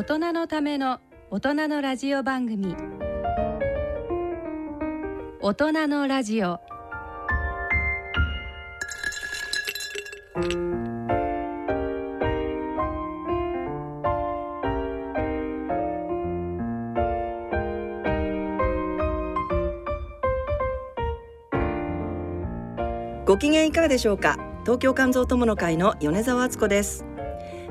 大人のための大人のラジオ番組。大人のラジオ。ご機嫌いかがでしょうか？東京肝臓友の会の米澤敦子です。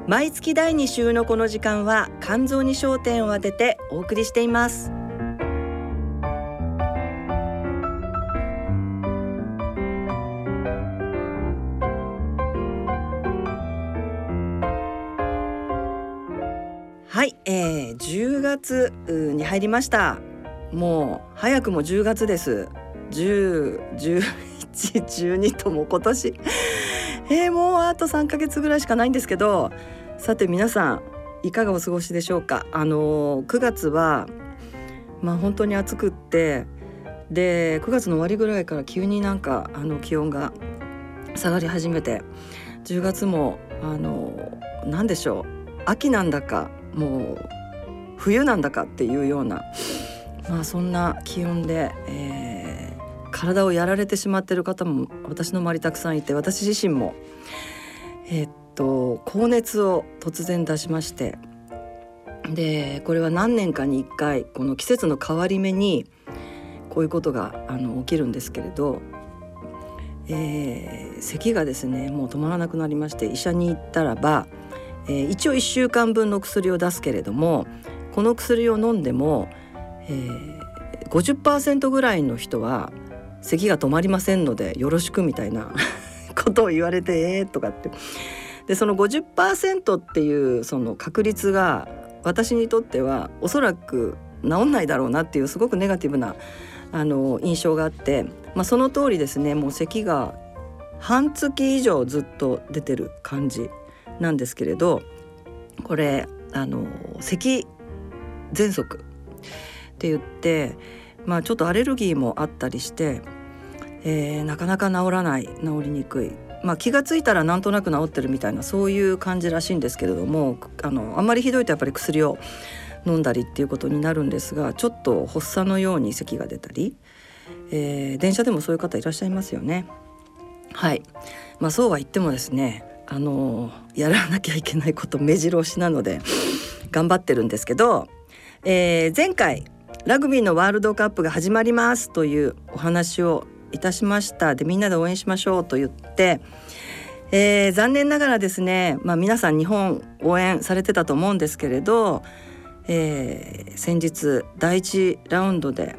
毎月第2週のこの時間は肝臓に焦点を当ててお送りしています。はい、えー、10月に入りました。もう早くも10月です。10、10 1112とも今年。えー、もうあと3ヶ月ぐらいしかないんですけどさて皆さんいかがお過ごしでしょうか？あの9月はまあ本当に暑くってで9月の終わりぐらいから急になんかあの気温が下がり始めて10月もあの何でしょう？秋なんだかもう冬なんだかっていうようなまあそんな気温で、えー体をやられてしまってる方も私の周りたくさんいて私自身もえー、っと高熱を突然出しまして。でこれは何年かに1回この季節の変わり目にこういうことがあの起きるんですけれど、えー、咳がですねもう止まらなくなりまして医者に行ったらば、えー、一応1週間分の薬を出すけれどもこの薬を飲んでも、えー、50%ぐらいの人は咳が止まりませんのでよろしくみたいな ことを言われてえー、とかって。でその50%っていうその確率が私にとってはおそらく治んないだろうなっていうすごくネガティブなあの印象があって、まあ、その通りですねもう咳が半月以上ずっと出てる感じなんですけれどこれあの咳喘息って言ってまあちょっとアレルギーもあったりして、えー、なかなか治らない治りにくい。まあ、気が付いたらなんとなく治ってるみたいなそういう感じらしいんですけれどもあのあんまりひどいとやっぱり薬を飲んだりっていうことになるんですがちょっと発作のように咳が出たり、えー、電車でもそういう方いらっしゃいますよね。はいまあ、そうは言ってもですねあのやらなきゃいけないこと目白押しなので頑張ってるんですけど、えー、前回ラグビーのワールドカップが始まりますというお話をいたしました。でみんなで応援しましょうと言って、えー、残念ながらですね、まあ、皆さん日本応援されてたと思うんですけれど、えー、先日第1ラウンドで、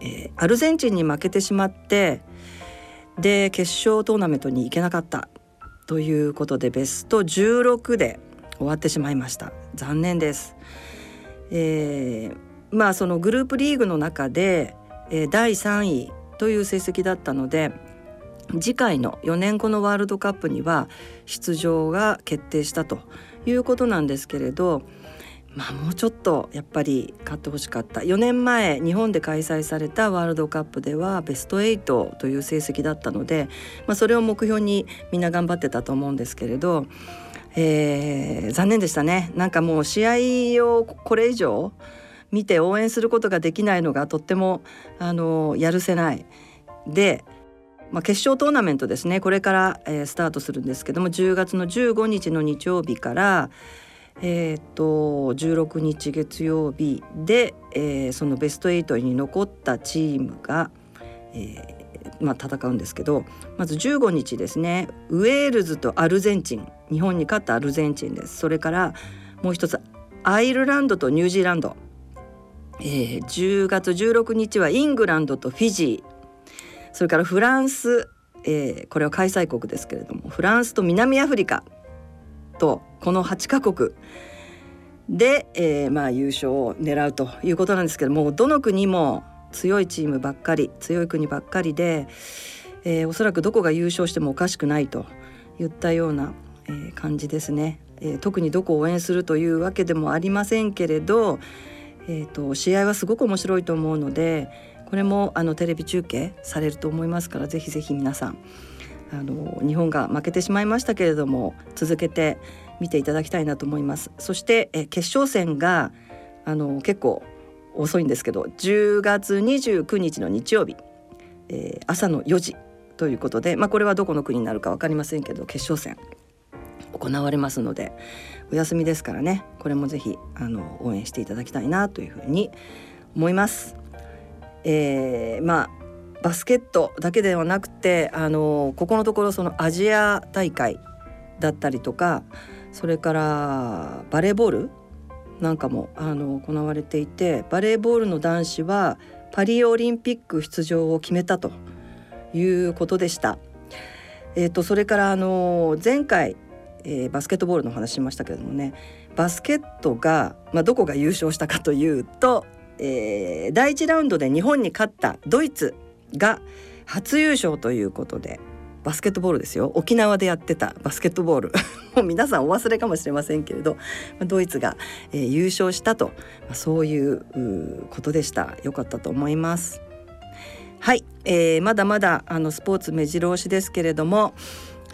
えー、アルゼンチンに負けてしまってで決勝トーナメントに行けなかった。ということでベスト16で終わってしまいました。残念です。えー、まあそのグループリーグの中で、えー、第3位という成績だったので次回の4年後のワールドカップには出場が決定したということなんですけれどまあもうちょっとやっぱり勝ってほしかった。4年前日本で開催されたワールドカップではベスト8という成績だったので、まあ、それを目標にみんな頑張ってたと思うんですけれど、えー、残念でしたね。なんかもう試合をこれ以上見て応援することができないのがとってもあのやるせない。で、まあ、決勝トーナメントですね。これから、えー、スタートするんですけども10月の15日の日曜日からえー、っと16日月曜日で、えー、そのベスト8に残ったチームが、えまあ、戦うんですけどまず15日ですね。ウェールズとアルゼンチン。日本に勝ったアルゼンチンです。それからもう一つアイルランドとニュージーランド。えー、10月16日はイングランドとフィジー。それからフランス、えー、これは開催国ですけれどもフランスと南アフリカとこの8カ国。で、えー、まあ優勝を狙うということなんですけどもどの国も強いチームばっかり強い国ばっかりで、えー、おそらくどこが優勝してもおかしくないといったような、えー、感じですね、えー、特にどこを応援するというわけでもありませんけれどえーと、試合はすごく面白いと思うのでこれもあのテレビ中継されると思いますからぜひぜひ皆さんあの日本が負けてしまいましたけれども続けて、見ていただきたいなと思います。そしてえ決勝戦があの結構遅いんですけど10月29日の日曜日、えー、朝の4時ということで、まあ、これはどこの国になるか分かりませんけど決勝戦。行われますのでお休みですからねこれもぜひあの応援していただきたいなというふうに思います。えー、まあバスケットだけではなくてあのここのところそのアジア大会だったりとかそれからバレーボールなんかもあの行われていてバレーボールの男子はパリオリンピック出場を決めたということでした。えーと、それからあの前回、えー、バスケットボールの話しましたけれどもねバスケットが、まあ、どこが優勝したかというと、えー、第1ラウンドで日本に勝ったドイツが初優勝ということでバスケットボールですよ。沖縄でやってたバスケットボール。もう皆さんお忘れかもしれませんけれどドイツが、えー、優勝したと、まあ、そういうことでした。良かったと思います。はい、えー、まだまだあのスポーツ目白押しですけれども、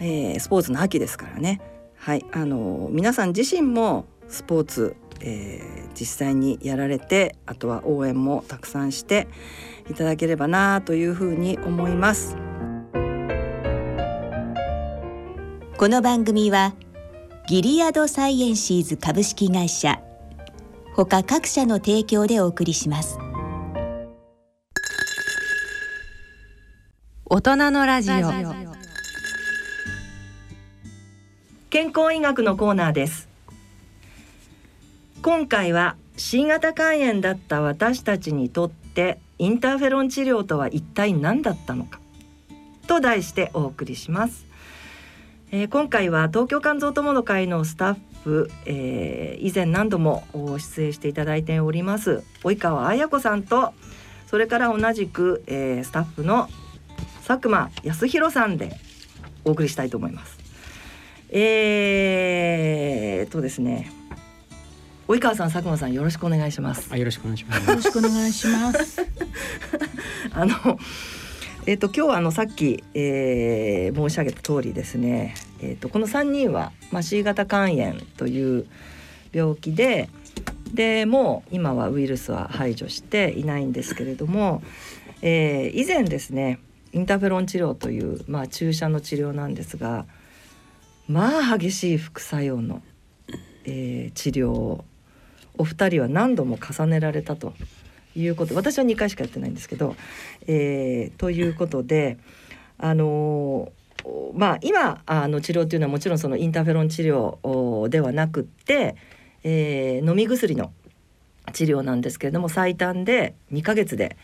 えー、スポーツの秋ですからね。はいあの皆さん自身もスポーツ、えー、実際にやられてあとは応援もたくさんしていただければなというふうに思います。この番組はギリアドサイエンシーズ株式会社他各社の提供でお送りします大人のラジオ健康医学のコーナーです。今回は C 型肝炎だった私たちにとってインターフェロン治療とは一体何だったのか？と題してお送りします。えー、今回は東京肝臓友の会のスタッフ、えー、以前何度も出演していただいております及川彩子さんとそれから同じく、えー、スタッフの佐久間康弘さんでお送りしたいと思います。えー、とですね及川さん佐久間さんよろしくお願いします。よろしくお願いします。よろしくお願いします。あのえーと、今日はあのさっき、えー、申し上げた通りですね、えーと、この3人は、まあ、C 型肝炎という病気ででもう今はウイルスは排除していないんですけれども、えー、以前ですねインターフェロン治療という、まあ、注射の治療なんですがまあ激しい副作用の、えー、治療をお二人は何度も重ねられたと。いうこと。私は2回しかやってないんですけど、えー、ということであのまあ今あの治療っていうのはもちろんそのインターフェロン治療ではなくって、えー、飲み薬の治療なんですけれども最短で2ヶ月で、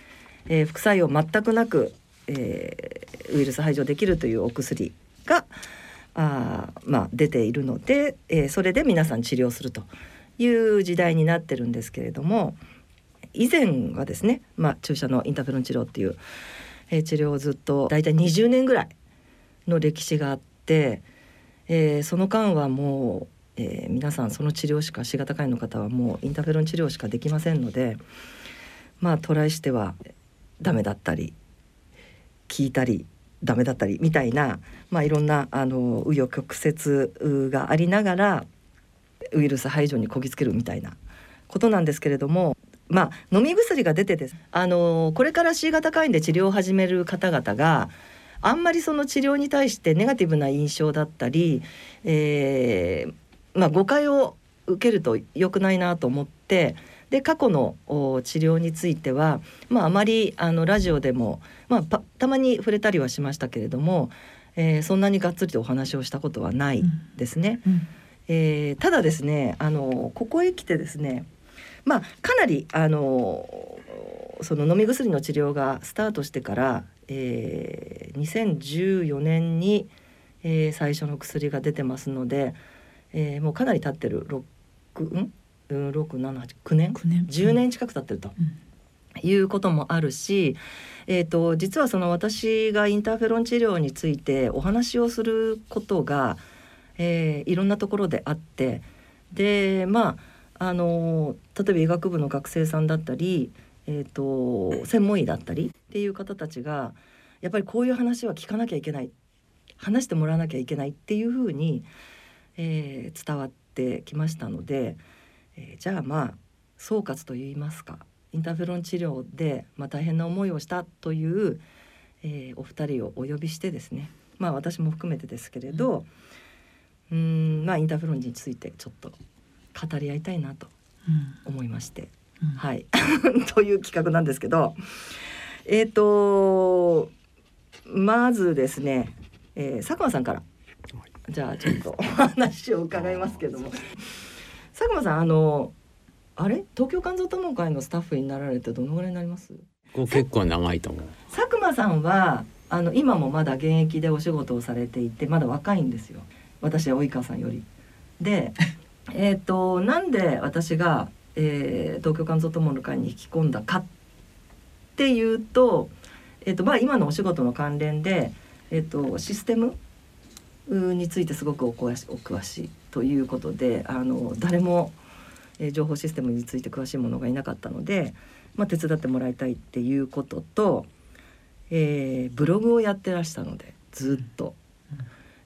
えー、副作用全くなく、えー、ウイルス排除できるというお薬があ、まあ、出ているので、えー、それで皆さん治療するという時代になってるんですけれども。以前はですね、まあ、注射のインターフェロン治療っていう、えー、治療をずっと大体20年ぐらいの歴史があって、えー、その間はもう、えー、皆さんその治療しか C 型肝炎の方はもうインターフェロン治療しかできませんのでまあトライしてはダメだったり聞いたりダメだったりみたいな、まあ、いろんなあの紆余曲折がありながらウイルス排除にこぎつけるみたいなことなんですけれどもまあ、飲み薬が出てですあのこれから C 型肝炎で治療を始める方々があんまりその治療に対してネガティブな印象だったり、えーまあ、誤解を受けると良くないなと思ってで過去の治療については、まあ、あまりあのラジオでも、まあ、たまに触れたりはしましたけれども、えー、そんなにがっつりとお話をしたことはないですね。うんうん、えー、ただですねあのここへ来てですねまあかなりあのその飲み薬の治療がスタートしてから、えー、2014年に、えー、最初の薬が出てますので、えー、もうかなり経ってる6ん679年 ,9 年10年近く経ってると。いうこともあるし、えーと、実はその私がインターフェロン治療についてお話をすることが、えー、いろんなところであってでまああの例えば医学部の学生さんだったり、えーと、専門医だったりっていう方たちがやっぱりこういう話は聞かなきゃいけない。話してもらわなきゃいけないっていうふうに、えー伝わってきましたので、えーじゃあまあ総括といいますかインターフェロン治療で、まあ、大変な思いをしたという、えーお二人をお呼びしてですねまあ私も含めてですけれどうーんまあインターフェロンについてちょっと語り合いたいなと思いまして。うん。はい、という企画なんですけどえっ、とまずですね、えー佐久間さんからじゃあちょっとお話を伺いますけども佐久間さんあのあれ？東京肝臓友会のスタッフになられてどのぐらいになります？結構長いと思う。佐久間さんはあの今もまだ現役でお仕事をされていてまだ若いんですよ私は及川さんより。で えっ、となんで私が、えー東京肝臓友の会に引き込んだかっていうと,、えーとまあ、今のお仕事の関連で、えー、とシステムうについてすごくお詳しお詳しいということであの誰も、えー情報システムについて詳しい者がいなかったので、まあ、手伝ってもらいたいっていうことと、えーブログをやってらしたのでずっと。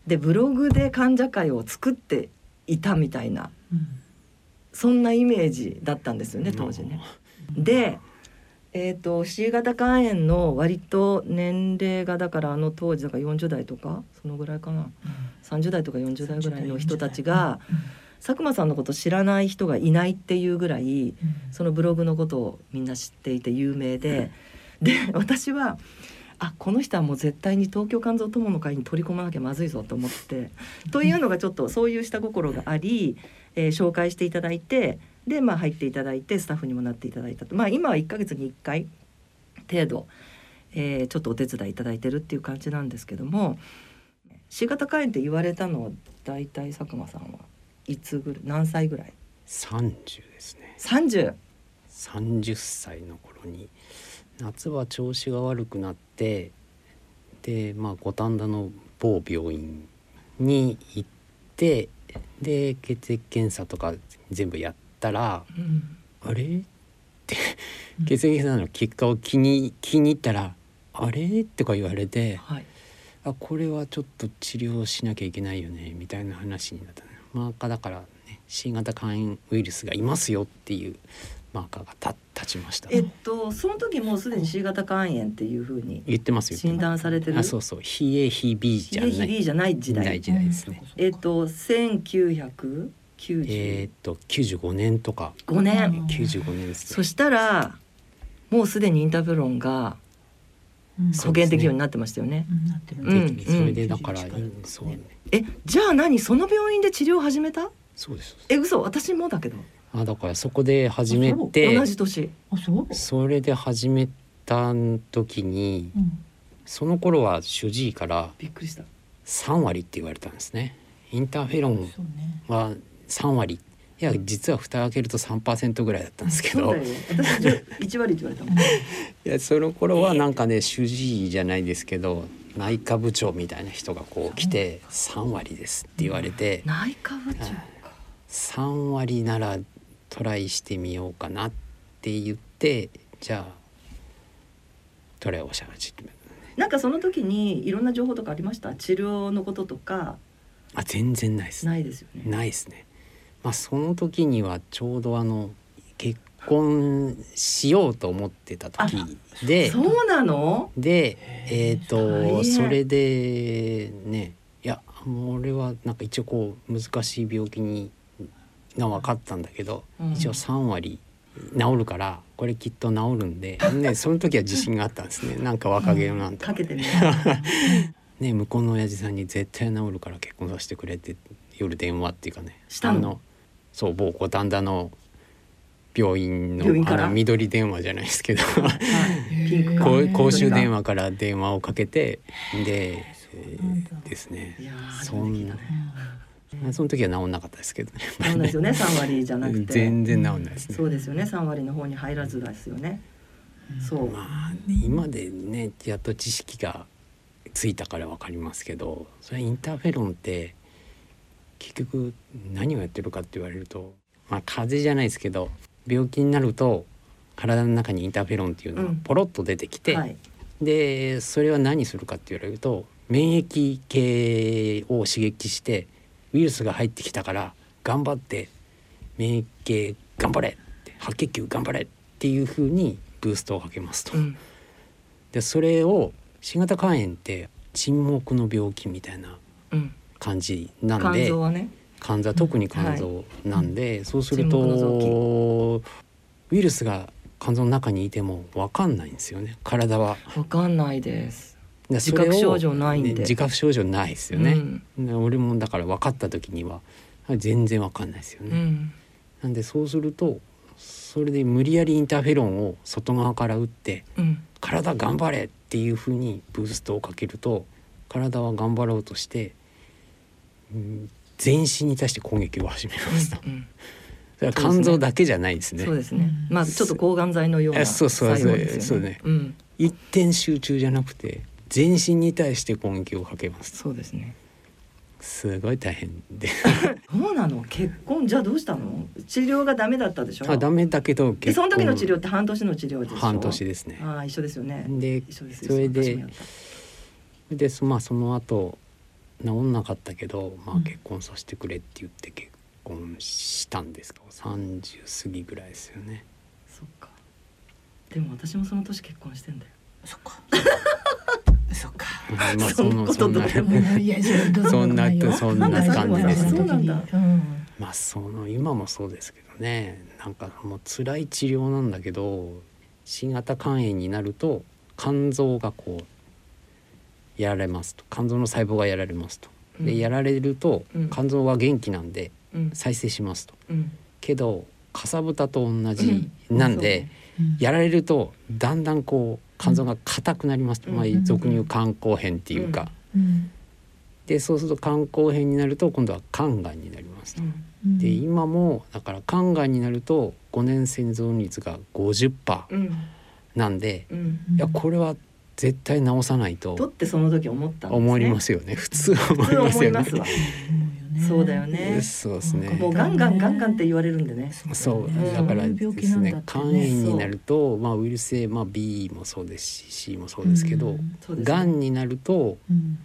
でブログで患者会を作っていたみたいなそんなイメージだったんですよね当時ね。で、えー、と C 型肝炎の割と年齢がだからあの当時だから40代とかそのぐらいかな。30代とか40代ぐらいの人たちが佐久間さんのこと知らない人がいないっていうぐらいそのブログのことをみんな知っていて有名で、で私はあこの人はもう絶対に東京肝臓友の会に取り込まなきゃまずいぞと思ってというのがちょっとそういう下心があり、えー紹介していただいてで、まあ、入っていただいてスタッフにもなっていただいたと、まあ、今は1ヶ月に1回程度、えーちょっとお手伝いいただいてるっていう感じなんですけども C 型肝炎って言われたのは大体佐久間さんはいつぐらい何歳ぐらい？三十ですね。30三十歳の頃に夏は調子が悪くなってでまあ五反田の某病院に行ってで血液検査とか全部やったらうん。あれ？って血液検査の結果を気に気に入ったらあれ？とか言われてはい。あこれはちょっと治療しなきゃいけないよねみたいな話になったねマーカーだからね C 型肝炎ウイルスがいますよっていうマーカーがた立ちました。えっとその時もうすでに C 型肝炎っていうふうに言ってますよ診断されてる？あそうそう。非 A 非 B じゃ A ない。比 B じゃない時代。時代ですね。えっと1995えーっと95年とか。年、95年ですね。そしたらもうすでにインターフェロンがそう保険適用になってましたよね。うん。でそれでだから、91からそうね。えじゃあ何？その病院で治療を始めた？そうです。え嘘。私もだけどあだからそこで始め同てじ年。あそう。それで始めた時にうん。その頃は主治医からびっくりした。3割って言われたんですね。インターフェロンは3割。いや実は蓋開けると3%ぐらいだったんですけど。そうだよ。私じゃ1割って言われたもん いやその頃はなんかね主治医じゃないですけど内科部長みたいな人がこう来て「3割です」って言われて。内科部長か。3割ならトライしてみようかなって言ってじゃあトライをし始めなんかその時にいろんな情報とかありました？治療のこととか？あ全然ないですないですよね。ないですね。まあその時にはちょうどあの結婚しようと思ってた時でそうなの？でえっ、大と変。それでねいや俺はなんか一応こう難しい病気にが分かったんだけど、うん。一応3割治るからこれきっと治るんで、ね、その時は自信があったんですね。なんか若気のなん。とかけてみよ ね向こうの親父さんに絶対治るから結婚させてくれって夜電話っていうかね。したの？あのそう某五反田の病院のあの緑電話じゃないですけど。公衆電話から電話をかけてで、ですね。そんなその時は治んなかったですけどね。そうですよね3割じゃなくて。全然治んないですね。そうですよね3割の方に入らずですよねそう、まあね今でねやっと知識がついたから分かりますけどそれインターフェロンって結局何をやってるかって言われるとまあ風邪じゃないですけど病気になると体の中にインターフェロンっていうのがうん。ポロッと出てきて、はい。でそれは何するかって言われると免疫系を刺激してウイルスが入ってきたから頑張って免疫系頑張れ白血球頑張れっていうふうにブーストをかけますと。うん。でそれを新型肝炎って沈黙の病気みたいなうん。感じなん肝で臓はね。肝臓特に肝臓なんで、そうする沈黙の臓とウイルスが肝臓の中にいても分かんないんですよね。体は。わかんないです。で自覚症状ないんで。ね自覚症状ないですよね。うん。で俺もだから分かった時には全然分かんないですよね。うん。なんでそうするとそれで無理やりインターフェロンを外側から打ってうん。体頑張れっていうふうにブーストをかけると体は頑張ろうとして、うん全身に対して攻撃を始めますと。うんそれは肝臓だけじゃないですね。そうですね。まあちょっと抗がん剤のようなえそうそう作用ですよそうね。うん。一点集中じゃなくて全身に対して攻撃をかけます。そうですね。すごい大変で。そうなの？結婚？じゃあどうしたの？治療がダメだったでしょ？あダメだけどでその時の治療って半年の治療でしょ？半年ですね。ああ一緒ですよね。で一緒ですそれででそまあその後治んなかったけど、まあ、うん。結婚させてくれって言って結婚したんですけど30過ぎぐらいですよね。そっか。でも私もその年結婚してんだよ。そっか そっか。まあそんなそんなでもいよ。そんな 感じですそうなんだ。うんまあその今もそうですけどね。なんかもう辛い治療なんだけど新型肝炎になると肝臓がこうやられますと。肝臓の細胞がやられますと。うん。でやられるとうん。肝臓は元気なんでうん。再生しますと。うん。けどかさぶたと同じなんで、うん。やられるとだんだんこう肝臓が硬くなります。と、うん。まあ、俗に言う肝硬変っていうか、うん。でそうすると肝硬変になると今度は肝がんになりますと。うん。で今もだから肝がんになると5年生存率が50%うん。なんで、うん。いやこれは絶対治さないとっとてその時思ったんですね。思いますよね。普通は思いますよね 思います。わそうだよね。そうですね。もうガンガンガンガンって言われるんでね。そう。うん。だから病ですね肝炎になると、まあ、ウイルス性、まあ、B もそうですし C もそうですけど、うん。そうですね。がんになると、うん。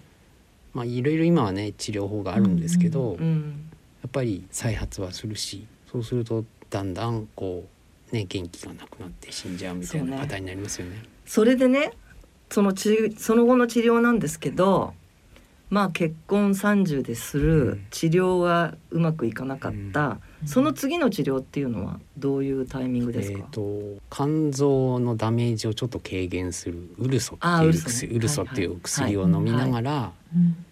まあ、いろいろ今はね治療法があるんですけど、やうん。っぱり再発はするしそうするとだんだんこう、ね、元気がなくなって死んじゃうみたいそうね。な方になりますよね。それでねその治その後の治療なんですけどまあ結婚30ですうるん。治療がうまくいかなかった、うん。その次の治療っていうのはどういうタイミングですか、えー、と肝臓のダメージをちょっと軽減するウルソっていう薬ウルソっていう薬を飲みながら、うん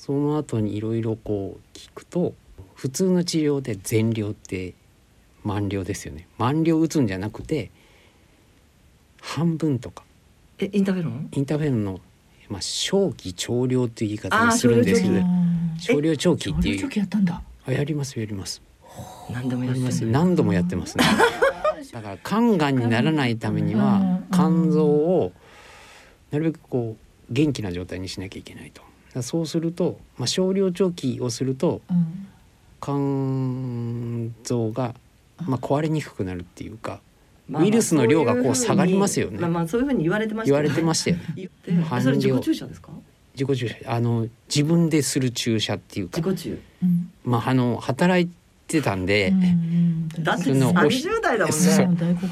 その後にいろいろこう聞くと普通の治療で全量って満量ですよね。満量打つんじゃなくて半分とか。えインターフェロンインターフェロンの、まあ、小期長量っていう言い方をするんですけど少量長期ってい少量長う期やったんだ。あやりますやります。何でもややります何度もやってますね。だから肝がんにならないためにはうん。肝臓をなるべくこう元気な状態にしなきゃいけないと。そうすると、まあ、少量長期をするとうん。肝臓が、まあ、壊れにくくなるっていうかウイルスの量がこう下がりますよね。まあまあそういうふうに言われてました言われてましたよね。それ自量。己注射ですか？自己注射。あの自分でする注射っていうか。自己注。うん。まああの働いてたんで、うんだってそのおひ30代だもん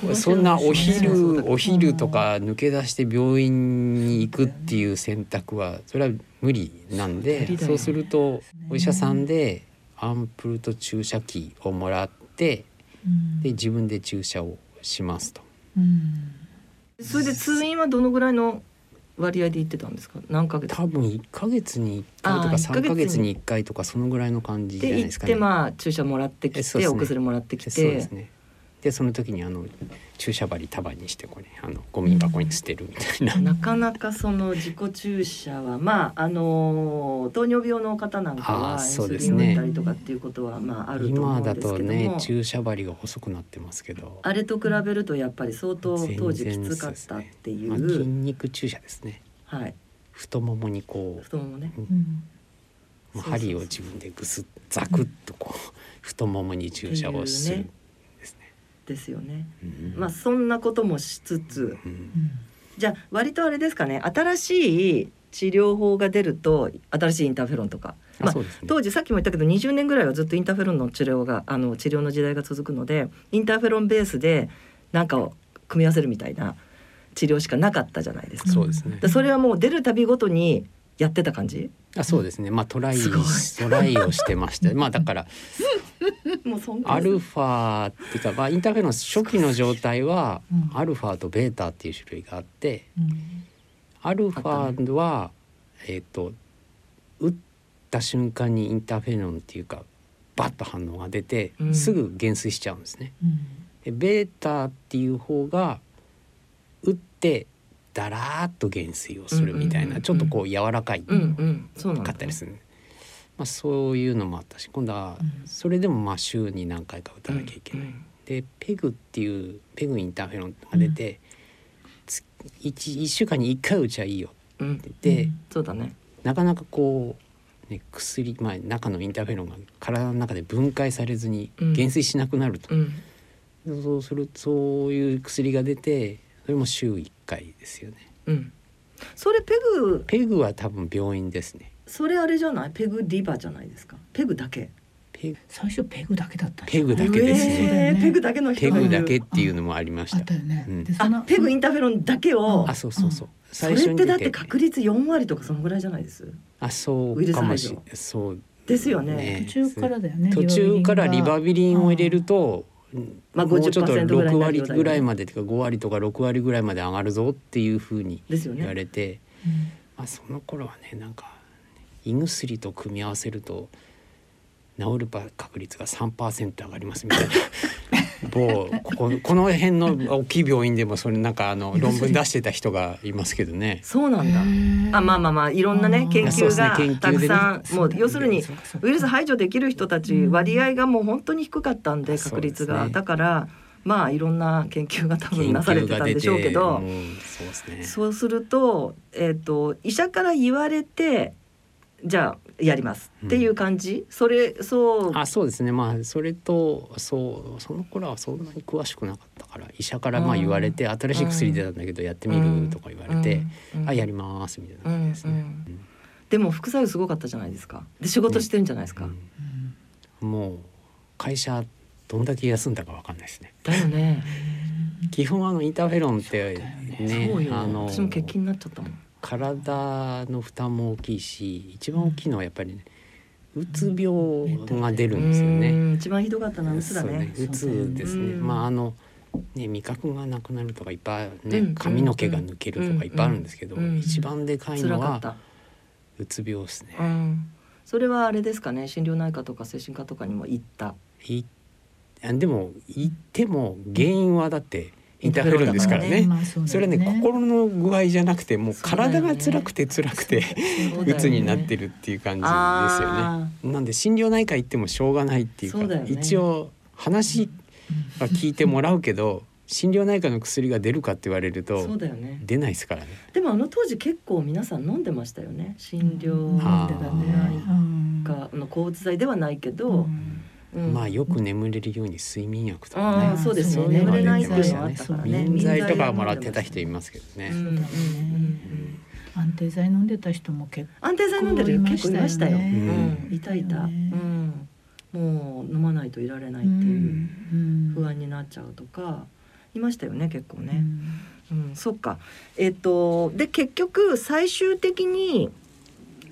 ね。そんなお昼だお昼とか抜け出して病院に行くっていう選択はそれは無理なん無で理だよね。そうするとお医者さんでアンプルと注射器をもらってうん。で自分で注射をしますと。うんそれで通院はどのぐらいの割合で行ってたんですか？何ヶ月？多分1ヶ月に1回とかあー一ヶ3月にヶ月に1回とかそのぐらいの感じじゃで行ってないですかね。まあ注射もらってきて、ねお薬もらってきそうでてすね。でその時にあの注射針束にしてこれあのゴミ箱に捨てるみたいな。なかなかその自己注射はまああの糖尿病の方なんかはそうですねたりとかっていうことはまああると思今だうんですけども、とね注射針が細くなってますけど。あれと比べるとやっぱり相当当時きつかったっていまあ、う、筋肉注射ですね。はい。太ももにこ太ももね。う、うん。針を自分でぐすっザクッとこう太ももに注射をする。っていうねですよね。うん。まあそんなこともしつつ。うん。じゃあ割とあれですかね。新しい治療法が出ると新しいインターフェロンとか。まあね。当時さっきも言ったけど20年ぐらいはずっとインターフェロンの治療があの治療の時代が続くのでインターフェロンベースでなんかを組み合わせるみたいな治療しかなかったじゃないですか。そうですね。でそれはもう出るたびごとにやってた感じ？あそうですね。まあトライトライをしてましたまあだから もうそんアルファっていうか、まあ、インターフェロン初期の状態はうん。アルファとベータっていう種類があってうん。アルファは、えっ、と打った瞬間にインターフェロンっていうかバッと反応が出て、うん。すぐ減衰しちゃうんですね。うん。でベータっていう方が打ってだらーっと減衰をするみたいな、ちょっとこう柔らかいうんうん。かったりする、まあ、そういうのもあったし今度はうん。それでもまあ週に何回か打たなきゃいけない。でペグっていうペグインターフェロンが出て、つ一一週間に一回打ちゃいいようんうんって言って、うんそうだね。なかなかこう、ね、薬、まあ、中のインターフェロンが体の中で分解されずにうん。減衰しなくなると、うん。そうするそういう薬が出てそれも週1回ですよね。うん。それペグペグは多分病院ですね。それあれじゃない？ペグディバじゃないですか？ペグだけ。ペグ最初ペグだけだったんペグだけですね。ペグだけの人ペがいる。グだけっていうのもありまし。あったね、うん。ペグインターフェロンだけを。あそうそうそう。それってだって出確率4割とかそのぐらいじゃないです？あそうウイルス排かもし除そう。ですよね。ね。途中からだよね途中からリバビリンを入れると、まあもうちょっと50%ぐらい6になるようだよね。割ぐらいまでとか5割とか6割ぐらいまで上がるぞっていうふうにですよ言わねれて、うん。まあ、その頃はねなんか胃薬と組み合わせると治る確率が3%上がりますみたいな。某こここの辺の大きい病院でもそれなんかあの論文出してた人がいますけどね。そうなんだ。あまあまあまあいろんなねうん。研究がたくさんもう要するにウイルス排除できる人たちうん。割合がもう本当に低かったんで確率が、だからまあいろんな研究が多分研なされててたんでしょうけど。もうそうですね。そうすると,、えー、と医者から言われてじゃあやりますっていう感じ、それそう。あそうですね。まあそれとそうその頃はそんなに詳しくなかったから医者からまあ言われて、新しい薬出たんだけどやってみるとか言われて、うん。うん。あやりますみたいな。感じですね。うん。でも副作用すごかったじゃないですか。で仕事してるんじゃないですか、うん。もう会社どんだけ休んだかわかんないですね。だよね。基本あのインターフェロンってねそうよ。あの私も欠勤になっちゃったもん体の負担も大きいし一番大きいのはやっぱりねうつ病が出るんですよね。うん。一番ひどかったのはうつだね。そううつですね。うん。まああのね味覚がなくなるとかいっぱいね、うん。髪の毛が抜けるとかいっぱいあるんですけど、うん。一番でかいのはうつ病ですね。うん。それはあれですかね。心療内科とか精神科とかにも行った。いあでも言っても原因はだってインターフェロンですからね。まあそれよはね心の具合じゃなくてもう体が辛くて辛くてそうだよね。うつになってるっていう感じですよね。あなんで心療内科行ってもしょうがないっていうか一応話は聞いてもらうけど 心療内科の薬が出るかって言われるーそとうだよね。出ないですからね。でもあの当時結構皆さん飲んでましたよね。心療あ飲んでたね。うん科の抗うつ剤ではないけど、うんうん。まあよく眠れるように睡眠薬とかね。そうですよそういうの眠れないっていうのははあったからね。眠剤とかもらってた人いますけどね。安定剤飲んでた人も結安定剤飲んでる結構いましたよ。いたいた。もう飲まないといられない構っていううん不安になっちゃうとかいましたよね結構うね。ん。うん、そっか。えっとで結局最終的に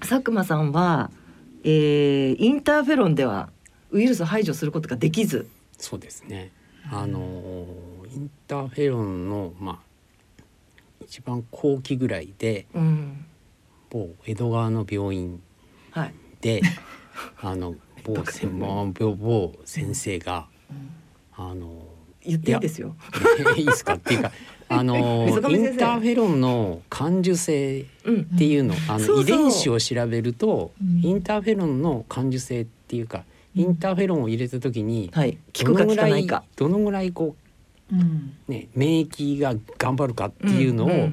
佐久間さんは、えー、インターフェロンではウイルスを排除することができず、そうですね。あのインターフェロンのまあ一番後期ぐらいでうん、某江戸川の病院はい。であの 某専門病某先生があの言っていいですよ。いいですかっていうか あのインターフェロンの感受性うん。っていうの,、あの遺伝子を調べると、うん。インターフェロンの感受性っていうかインターフェロンを入れた時に、はい。効くか効どのぐいからないか。どのぐらいこうん。うね免疫が頑張るかっていうのを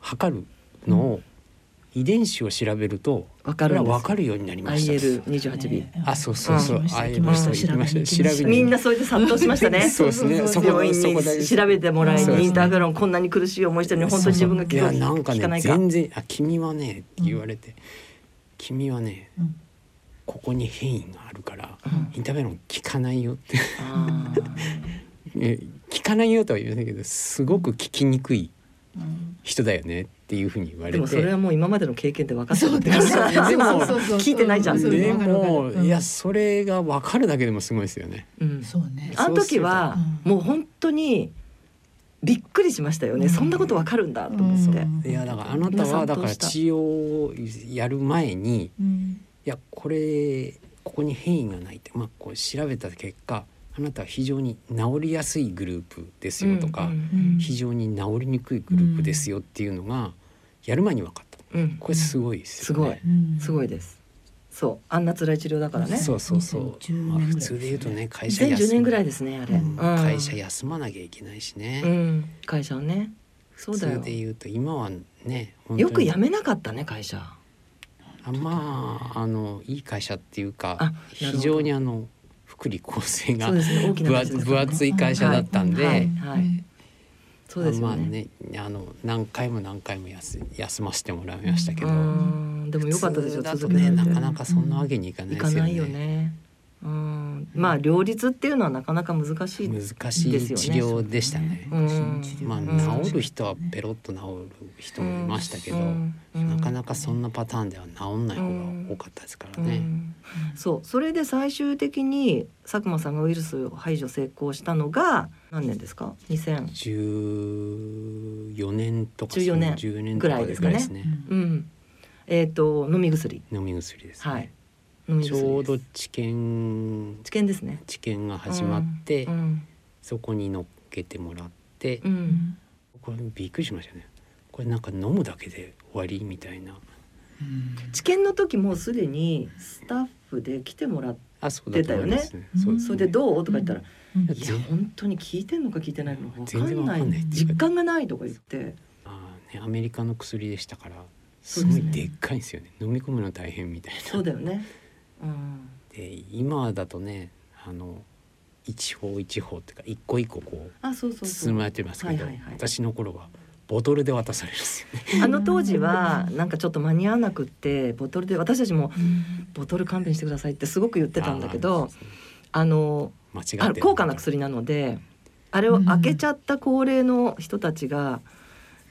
測るのを、遺伝子を調べるとわかるんです。これは分かるようになりました。IL28B。あそうそうそう、うんあ行きました。行きました行きました。調べにみんなそれで殺到しましたね。そうですね。そこに調べてもらいそうですね。にインターフェロンこんなに苦しい思いしてるのに本当に自分がい聞くやなんかないか。全然あ君はねって言われて、君はねうんここに変異があるからうん。インターフェロン効かないよって。あー。え効かないよとは言わないけどすごく効きにくいうん。人だよねっていうふうに言われて。でもそれはもう今までの経験で分かってるってそう感でも聞いてないじゃんでも、うんいやそれが分かるだけでもすごいですよね。うん。そうね。あの時はうん。もう本当にびっくりしましたよね、うん。そんなことわかるんだと思って、うん。いやだからあなたはだから治療をやる前にうん。いやこれここに変異がないって、まあ、こう調べた結果あなたは非常に治りやすいグループですよとか、うん非常に治りにくいグループですよっていうのがやる前に分かった。うん。これすごいですよね。うん。すごいです。そう。あんな辛い治療だからね。そうそうそう。2010まあ、普通で言うとね会社2010年ぐらいでですねあれ、会社休まなきゃいけないしね。うん、会社をね。そうだよ。普通で言うと今はねよく辞めなかったね会社あまああのいい会社っていうか非常にあの福利厚生がね。分厚い会社だったんで、はいはいそうですよまあね,、ねあの何回も何回も休休ませてもらいましたけど、うんでもよかったですよ続けねなかなかそんなわけにいかないいですよね。かないよねうん。まあ両立っていうのはなかなか難しい難しい治療でしたね。うん。まあ治る人はペロッと治る人もいましたけど、うん。なかなかそんなパターンでは治んない方が多かったですからね。うん。そう。それで最終的に佐久間さんがウイルスを排除成功したのが何年ですか？2000 14年とか14年。10年とぐらいですかね。ですね。うん。えっ、と飲み薬。飲み薬です、ね。はいちょうど治験治験ですね。治験が始まって、うんそこに乗っけてもらって、うん。これびっくりしましたね。これなんか飲むだけで終わりみたいな。治験の時もうすでにスタッフで来てもらってたよね。そうですそれでどう？とか言ったら「うん。いや本当に聞いてんのか聞いてないのか分かんない。ない。実感がない」とか言って。あー、ね、アメリカの薬でしたからすごいでっかいんですよね。飲み込むの大変みたいな。そうだよね。うん。で今だとねあの一方一方っていうか一個一個こうあそうそうそう。包まれてますけど、はいはいはい。私の頃はボトルで渡されるんですよね。あの当時はなんかちょっと間に合わなくってボトルで私たちもボトル勘弁してくださいってすごく言ってたんだけどあの間違高価な薬なのであれを開けちゃった高齢の人たちが、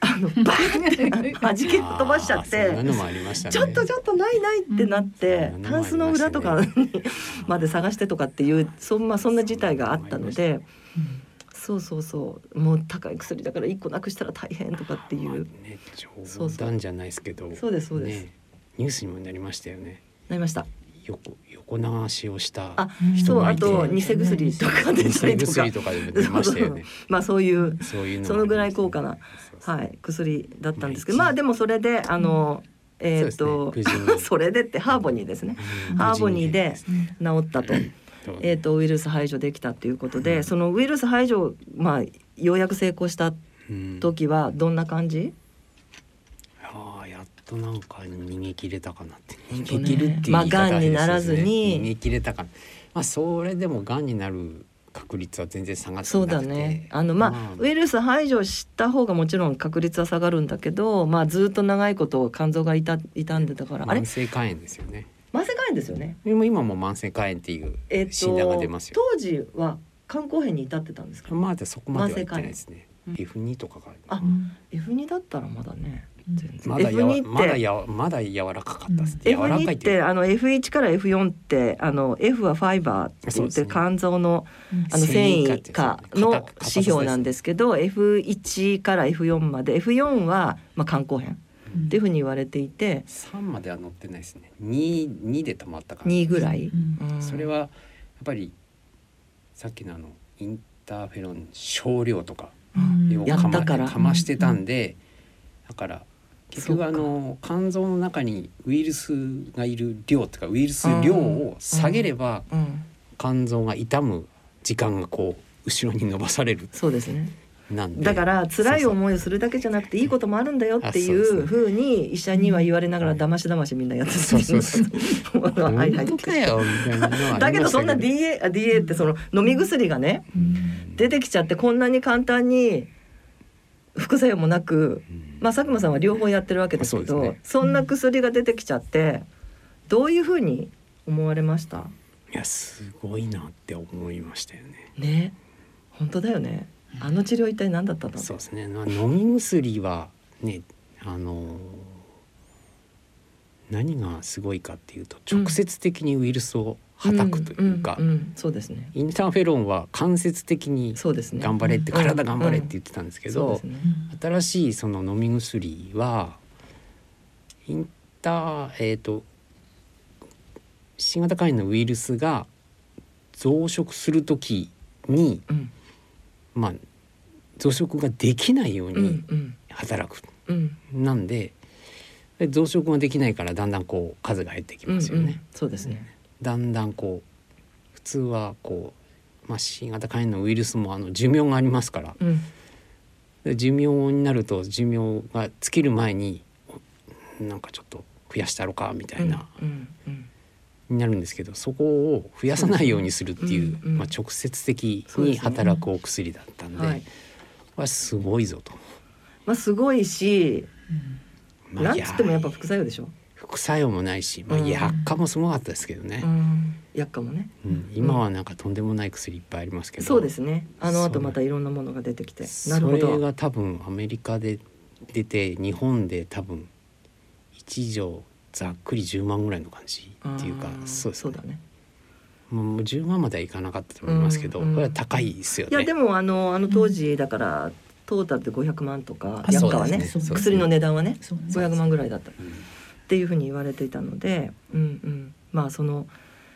あのバーって弾け飛ばしちゃって。ね。ちょっとちょっとないないってなって、うんタンスの裏とかにまで探してとかっていうそん,、まあ、そんな事態があったのでそうそうそうもう高い薬だから一個なくしたら大変とかっていまあうね冗談じゃないですけど。そうですそうですねニュースにもなりましたよね。なりました横横流しをしたあ人がいて。そうあと偽薬とか出たり偽とかね。まあそういうそういうそのぐらい高価なはい、薬だったんですけど。まあまあでもそれであの、えっ、とそうですね。無事に。それでってハーボニーですね。うん。ハーボニーで治ったと,、えー、とウイルス排除できたということでそのウイルス排除まあようやく成功したうん。時はどんな感じ？となんか逃げ切れたかなって。逃げ切るってい。うまあ言い方は癌にならずに。逃げ切れたかな。まあそれでも癌になる確率は全然下がってなくて。そうだね。あのまあ、まあ。ウイルス排除した方がもちろん確率は下がるんだけどまあずっと長いこと肝臓がいた傷んでたから。あれ？慢性肝炎ですよね。慢性肝炎ですよね。でも今も慢性肝炎っていうえっ、診断が出ますよ、当時は肝硬変に至ってたんですか？まだそこまでは言ってないですね。慢性 F2 とかがあうん F2 だったらまだねまだやわ F2 って。まだまだ柔らかかったです、柔らか F2 っいっていうてあの F1 から F4 ってあの F はファイバーって言って肝臓のあの繊維化の指標なんですけど F1 から F4 まで。F4 はまあ肝硬変っていうふうに言われていて。3までは乗ってないですね。2 2で止まったから2ぐらい、それはやっぱりさっきのあのインターフェロン少量とかうん。をやったから。かましてたんで、だから結局あの肝臓の中にウイルスがいる量とかウイルス量を下げればうん、肝臓が痛む時間がこう後ろに伸ばされる。そうですね。なんで。だから辛い思いをするだけじゃなくていいこともあるんだよっていうふうに医者には言われながらだましだましみんなやってたそうそうそう。はいはい本当かよみたいなのはありましたけだけどそんな DA あ DA ってその飲み薬がね出てきちゃってこんなに簡単に副作用もなく、うんまあ佐久間さんは両方やってるわけですけどね。そんな薬が出てきちゃってどういうふうに思われました？いやすごいなって思いましたよね。ね。本当だよね。あの治療一体何だったんだろうそうですね。まあ飲み薬はねあの何がすごいかっていうと直接的にウイルスをはたくというか、んんん。そうですね。インターフェロンは間接的に頑張れって、うん。体頑張れって言ってたんですけど、ね。新しいその飲み薬はインターえっ、と新型肝炎のウイルスが増殖する時にうん。まあ増殖ができないよううにんうん。働く、うん。なんでで増殖ができないからだんだんこう数が減ってきますよね。うんうん。そうですねだんだんこう普通はこう、まあ、新型肝炎のウイルスもあの寿命がありますから。うん。で寿命になると寿命が尽きる前におなんかちょっと増やしたろかみたいな、うんうんになるんですけどそこを増やさないようにするっていううんうん。まあ、直接的に働くお薬だったんではい。はすごいぞと。まあすごいしまあなんつってもやっぱ副作用でしょ副作用もないし、まあ、うん。薬価もすごかったですけどね、うん。薬価もね。うん。今はなんかとんでもない薬いっぱいありますけど、そうですね。あのそう後またいろんなものが出てきて。なるほど。それが多分アメリカで出て日本で多分一錠ざっくり10万ぐらいの感じっていうかそうですね。そうだね。もう10万まではいかなかったと思いますけど、うんうんこれは高いですよね。いやでもあのあの当時だからトータルで500万とかあ薬価はねねね。薬の値段はねね。500万ぐらいだったっうんていうふうに言われていたので、うんうん、まあその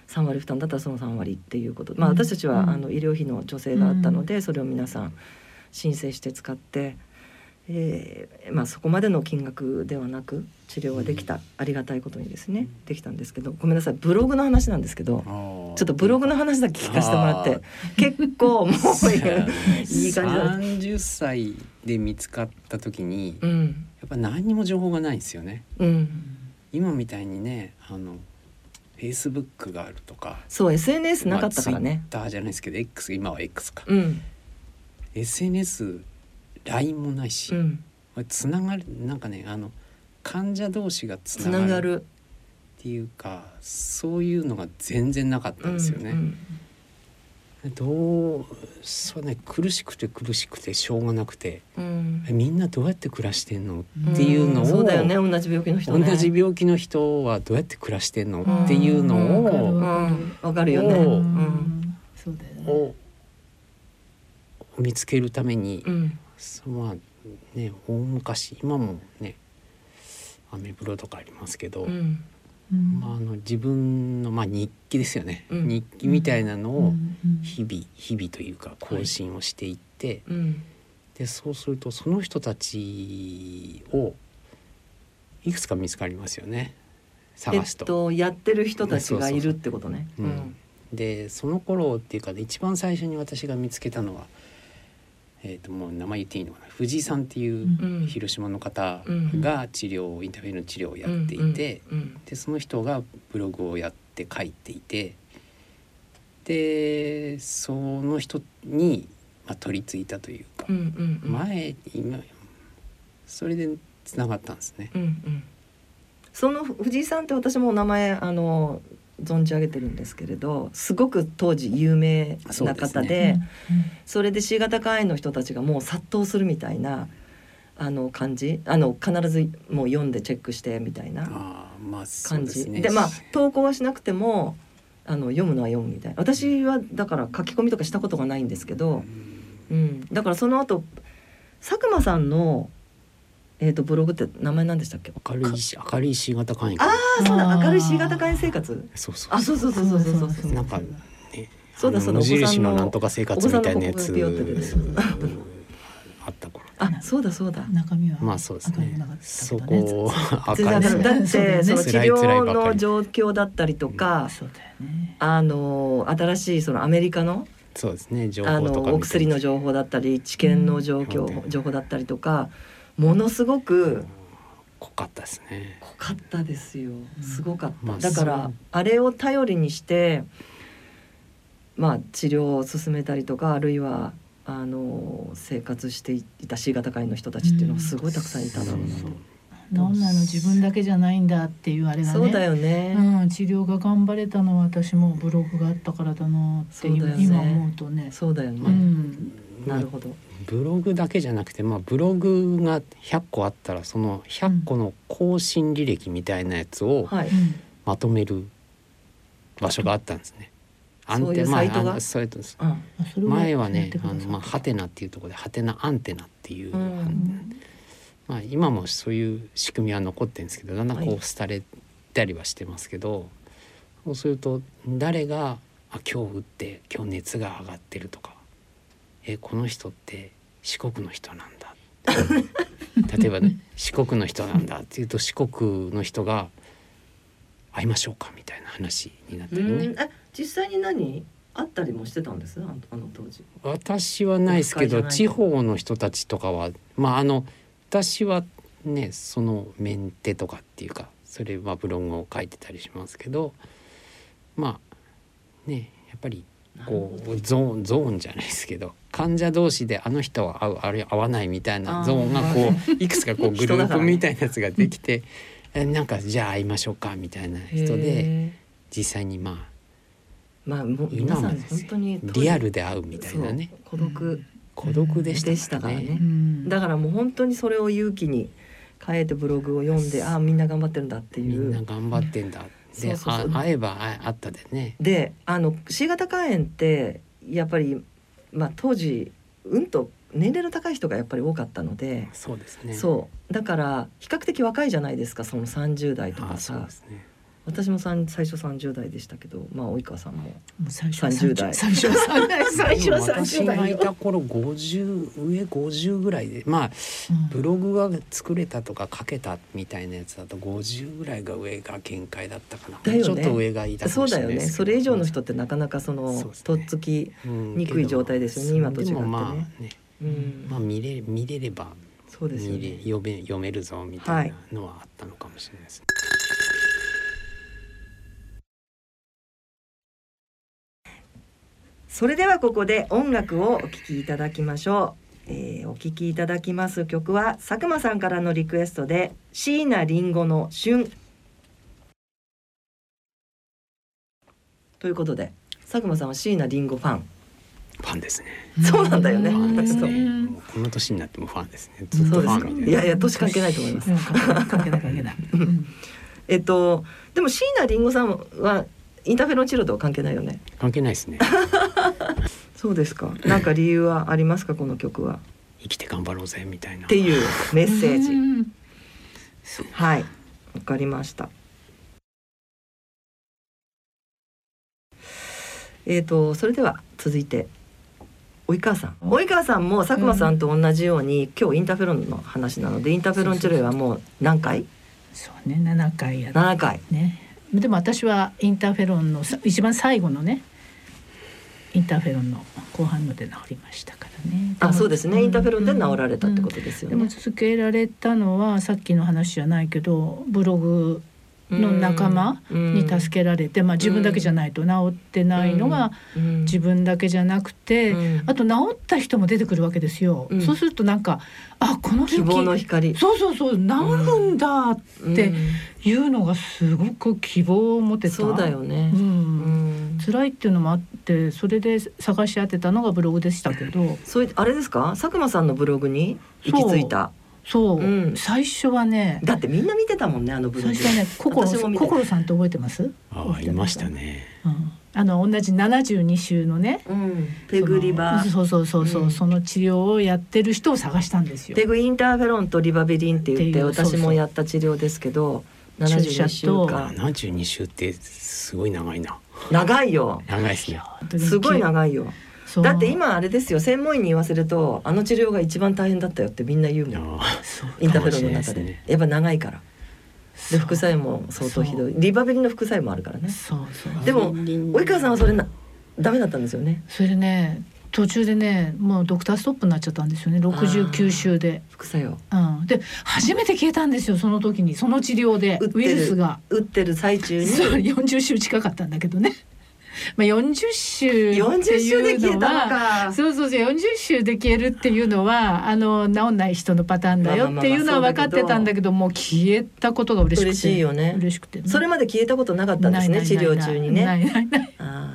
3割負担だったらその3割っていうこと、まあ、うん私たちは、うん。あの医療費の助成があったので、それを皆さん申請して使って、えーまあ、そこまでの金額ではなく治療はできた、ありがたいことにですねできたんですけどごめんなさいブログの話なんですけどちょっとブログの話だけ聞かせてもらって結構もういい感じだ30歳で見つかった時にやうん。っぱ何にも情報がないんですよね。うん今みたいにねあの Facebook があるとかそう SNS なかったからね、まあ、Twitter じゃないですけど X 今は X か、うん、SNS LINE もないし、うん、つながるなんかねあの患者同士がつつながる。っていうかそういうのが全然なかったんですよね。うんどうそうね苦しくて苦しくてしょうがなくてうん。えみんなどうやって暮らしてんのっていうのを、んそうだよね同じ病気の人同ねじ病気の人はどうやって暮らしてんのっていうのうんを、うんわかるよね。そうだよね。を見つけるために、まあね大昔今もねアメブロとかありますけど、まあ、あの自分の、まあ、日記ですよね、うん。日記みたいなのをうん日々日々というか更新をしていって、うん。でそうするとその人たちをいくつか見つかりますよね。え探すと。っとやってる人たちがいるってことね。でその頃っていうか一番最初に私が見つけたのは、えー、ともう名前言っていいのかな？藤井さんっていううん。広島の方うん。が治療インターフェールの治療をやっていて、うんでその人がブログをやって書いていてでその人に、まあ、取り付いたというか前今それでつながったんですね。うんうん。その藤井さんって私もお名前あの存じ上げてるんですけれどすごく当時有名な方でそれで C 型肝炎の人たちがもう殺到するみたいなあの感じあの必ずもう読んでチェックしてみたいなあーまあですね。でまあ投稿はしなくてもあの読むのは読むみたいな。私はだから書き込みとかしたことがないんですけど、うん、だからその後佐久間さんの、えー、とブログって名前何でしたっけ？明るいし明るい C 型肝炎ああそうだ明るい C 型肝炎生活。そうそうあそうそうそうそうそうそうそうなんかねそうだそうだ無印お子さんののなんとか生活みたいなやつあった頃あそうだそうだ中身はまあそうですねそこだってその治療の状況だったりとか、そうだよねあの新しいそのアメリカのそうですね情あ報とかお薬の情報だったり治験の状況、うん情報だったりとかものすごく濃かったですね。濃かったですよ。すごかった、まあだからあれを頼りにしてまあ治療を進めたりとかあるいはあの生活していた C 型肝炎の人たちっていうのはすごいたくさんいただろうなと。そう。なんなの自分だけじゃないんだっていうあれがね。そうだよね、うん、治療が頑張れたのは私もブログがあったからだなって今,、そうだよね。今思うとね。そうだよね、うん、なるほど。ブログだけじゃなくて、まあ、ブログが100個あったらその100個の更新履歴みたいなやつをまとめる場所があったんですね。そういうサイトが？まああのそれは前はねあのまあハテナっていうところでハテナアンテナっていう、うん。まあ今もそういう仕組みは残ってるんですけどだんだんこはい。う廃れたりはしてますけど、そうすると誰があ今日打って今日熱が上がってるとかえこの人って四国の人なんだ 例えば、ね、四国の人なんだっていうと四国の人が会いましょうかみたいな話になったりね。実際に何？あったりもしてたんです？あの当時。私はないですけど地方の人たちとかはまああの私はねそのメンテとかっていうかそれはブログを書いてたりしますけどまあねやっぱりこうゾーンゾーンじゃないですけど患者同士であの人は合うあれ合わないみたいなゾー。ンがこういくつかこうグループみたいなやつができて、えなんかじゃあ会いましょうかみたいな人でへ実際にまあーまあもう皆今さん本当にリアルで会うみたいなね。孤独。孤独でしたからね。うん。だからもう本当にそれを勇気に変えてブログを読んでああみんな頑張ってるんだっていみんなう頑張ってんだ。で、会えばああったでね。であの C 型肝炎ってやっぱりまあ当時うんと年齢の高い人がやっぱり多かったので、そうですね。そうだから比較的若いじゃないですかその30代とあかさそうですね。私もさん最初30代でしたけどまあ及川さんももう最初は30代。最初は30代。最初は私30代よ。がいた頃50上50ぐらいでまあうん。ブログが作れたとか書けたみたいなやつだと50ぐらいが上が限界だったかな。だよね。ちょっと上がいたかもしそうだよねれないですけど。それ以上の人ってなかなかそのね。とっつき、うんにくい状態ですよね今と違ってね。でもまあね、うん。まあ見れ見れればそうですよ見れね読め読めるぞみたいなのはあったのかもしれないですね。それではここで音楽をお聴きいただきましょう、えーお聴きいただきます曲は佐久間さんからのリクエストで椎名林檎の旬ということで佐久間さんは椎名林檎ファンファンですね。そうなんだよねファンですね。この年になってもファンですね。ずっとファンみたいな。いやいや年関係ないと思いますうん関係ない えっとでも椎名林檎さんはインターフェロン治療とは関係ないよね関係ないですね。そうですか。なんか理由はありますか？この曲は。生きて頑張ろうぜみたいな。っていうメッセージ。うん。はい。わかりました。えー、とそれでは続いて及川さん。及川さんも佐久間さんと同じように、今日インターフェロンの話なのでインターフェロン治療はもう何回？そうね7回やって。7回。ね。でも私はインターフェロンのさ一番最後のねインターフェロンの後半ので治りましたからね。あそうですね、ん。インターフェロンで治られたってことですよでもね、続けられたのはさっきの話じゃないけどブログの仲間に助けられて、まあ、自分だけじゃないと治ってないのが自分だけじゃなくて、うん。あと治った人も出てくるわけですよ。うん。そうするとなんかあこの希望の光。そうそうそう治るんだっってうん。いうのがすごく希望を持てた。そうだよね。う、うんん辛いっていうのもあってそれで探し当てたのがブログでしたけど。そういあれですか？佐久間さんのブログに行き着いた。そう、う。ん。最初はねだってみんな見てたもんねあのブログ。最初はね心心さんって覚えてます？ああいましたね。うん、あの同じ72週のねうん、ペグリバそうそうそうそう、うん。その治療をやってる人を探したんですよ。ペグインターフェロンとリバベリンって言ってっていうそうそう。私もやった治療ですけど注射72週と間七十二週ってすごい長いな。長いよ。長いですね。すごい長いよ。だって今あれですよ。専門医に言わせるとあの治療が一番大変だったよってみんな言うもん。あそうインターフェロンの中で。ねやっぱ長いから。で副作用も相当ひどい。リバベリンの副作用もあるからね。そうそう。でも及川さんはそれなダメだったんですよね。それでね途中でねもうドクターストップになっちゃったんですよね。69週で。副作用。うん、で初めて消えたんですよその時に。その治療でウイルスるが。打ってる最中に。そう40週近かったんだけどね。まあ40週って40週でいうの消えたのは。か。そうそうそう40週で消えるっていうのはあの治んない人のパターンだよっていうのは分かってたんだけどもう消えたことが嬉しくて。嬉しいよね。嬉しくてね、それまで消えたことなかったんですね治療中にね。ないないない。あ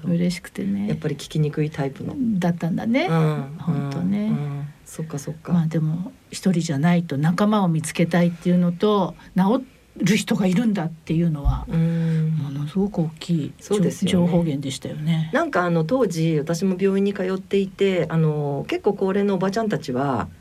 ど。嬉しくてやっねぱり聞きにくいタイプの。だったんだね、うん。本当ね。うん。うん。そっかそっか、まあでも一人じゃないと仲間を見つけたいっていうのと治る人がいるんだっていうのはうん。ものすごく大きいそうですよね。情報源でしたよね。なんかあの当時私も病院に通っていてあの結構高齢のおばちゃんたちは「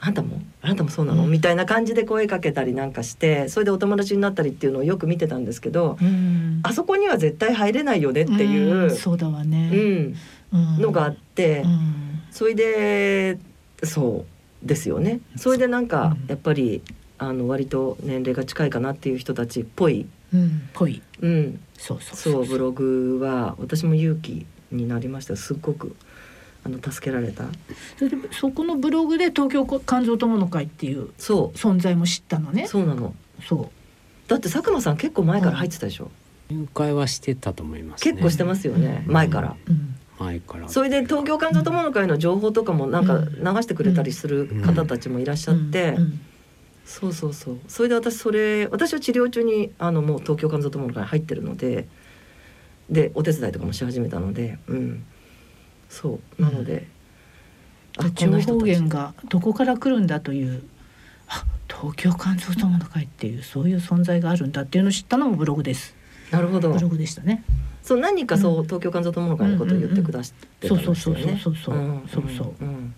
あんたもあなたもそうなの?」うん。みたいな感じで声かけたりなんかしてそれでお友達になったりっていうのをよく見てたんですけどうん。あそこには絶対入れないよねっていう、ん。そうだわね。のがあって、うん。それでそうですよね。それでなんかうん。やっぱりあの割と年齢が近いかなっていう人たちっぽい、うん。ぽい。うん、そうそう。そうブログは私も勇気になりました。すっごくあの助けられた。それでそこのブログで東京肝臓友の会っていうそ存在も知ったのうね。そうなの。そだって佐久間さん結構前から入ってたでしょ、入会はしてたと思います、ね、結構してますよね、うん。前から。う。うん。前から。それで東京肝臓友の会の情報とかもなんか流してくれたりする方たちもいらっしゃって、うん。うん。そうそうそう。それで私それ私は治療中にあのもう東京肝臓友の会入ってるのででお手伝いとかもし始めたのでうんそうなので、あこん情な人たち。報源がどこから来るんだというあ東京肝臓友の会っていうそういう存在があるんだっていうのを知ったのもブログです。なるほど。ブログでしたね。そう何人かそう、うん。東京肝臓友の会のことを言ってくださってたんですよね。そうそうそうそうう。んそうそうう。ん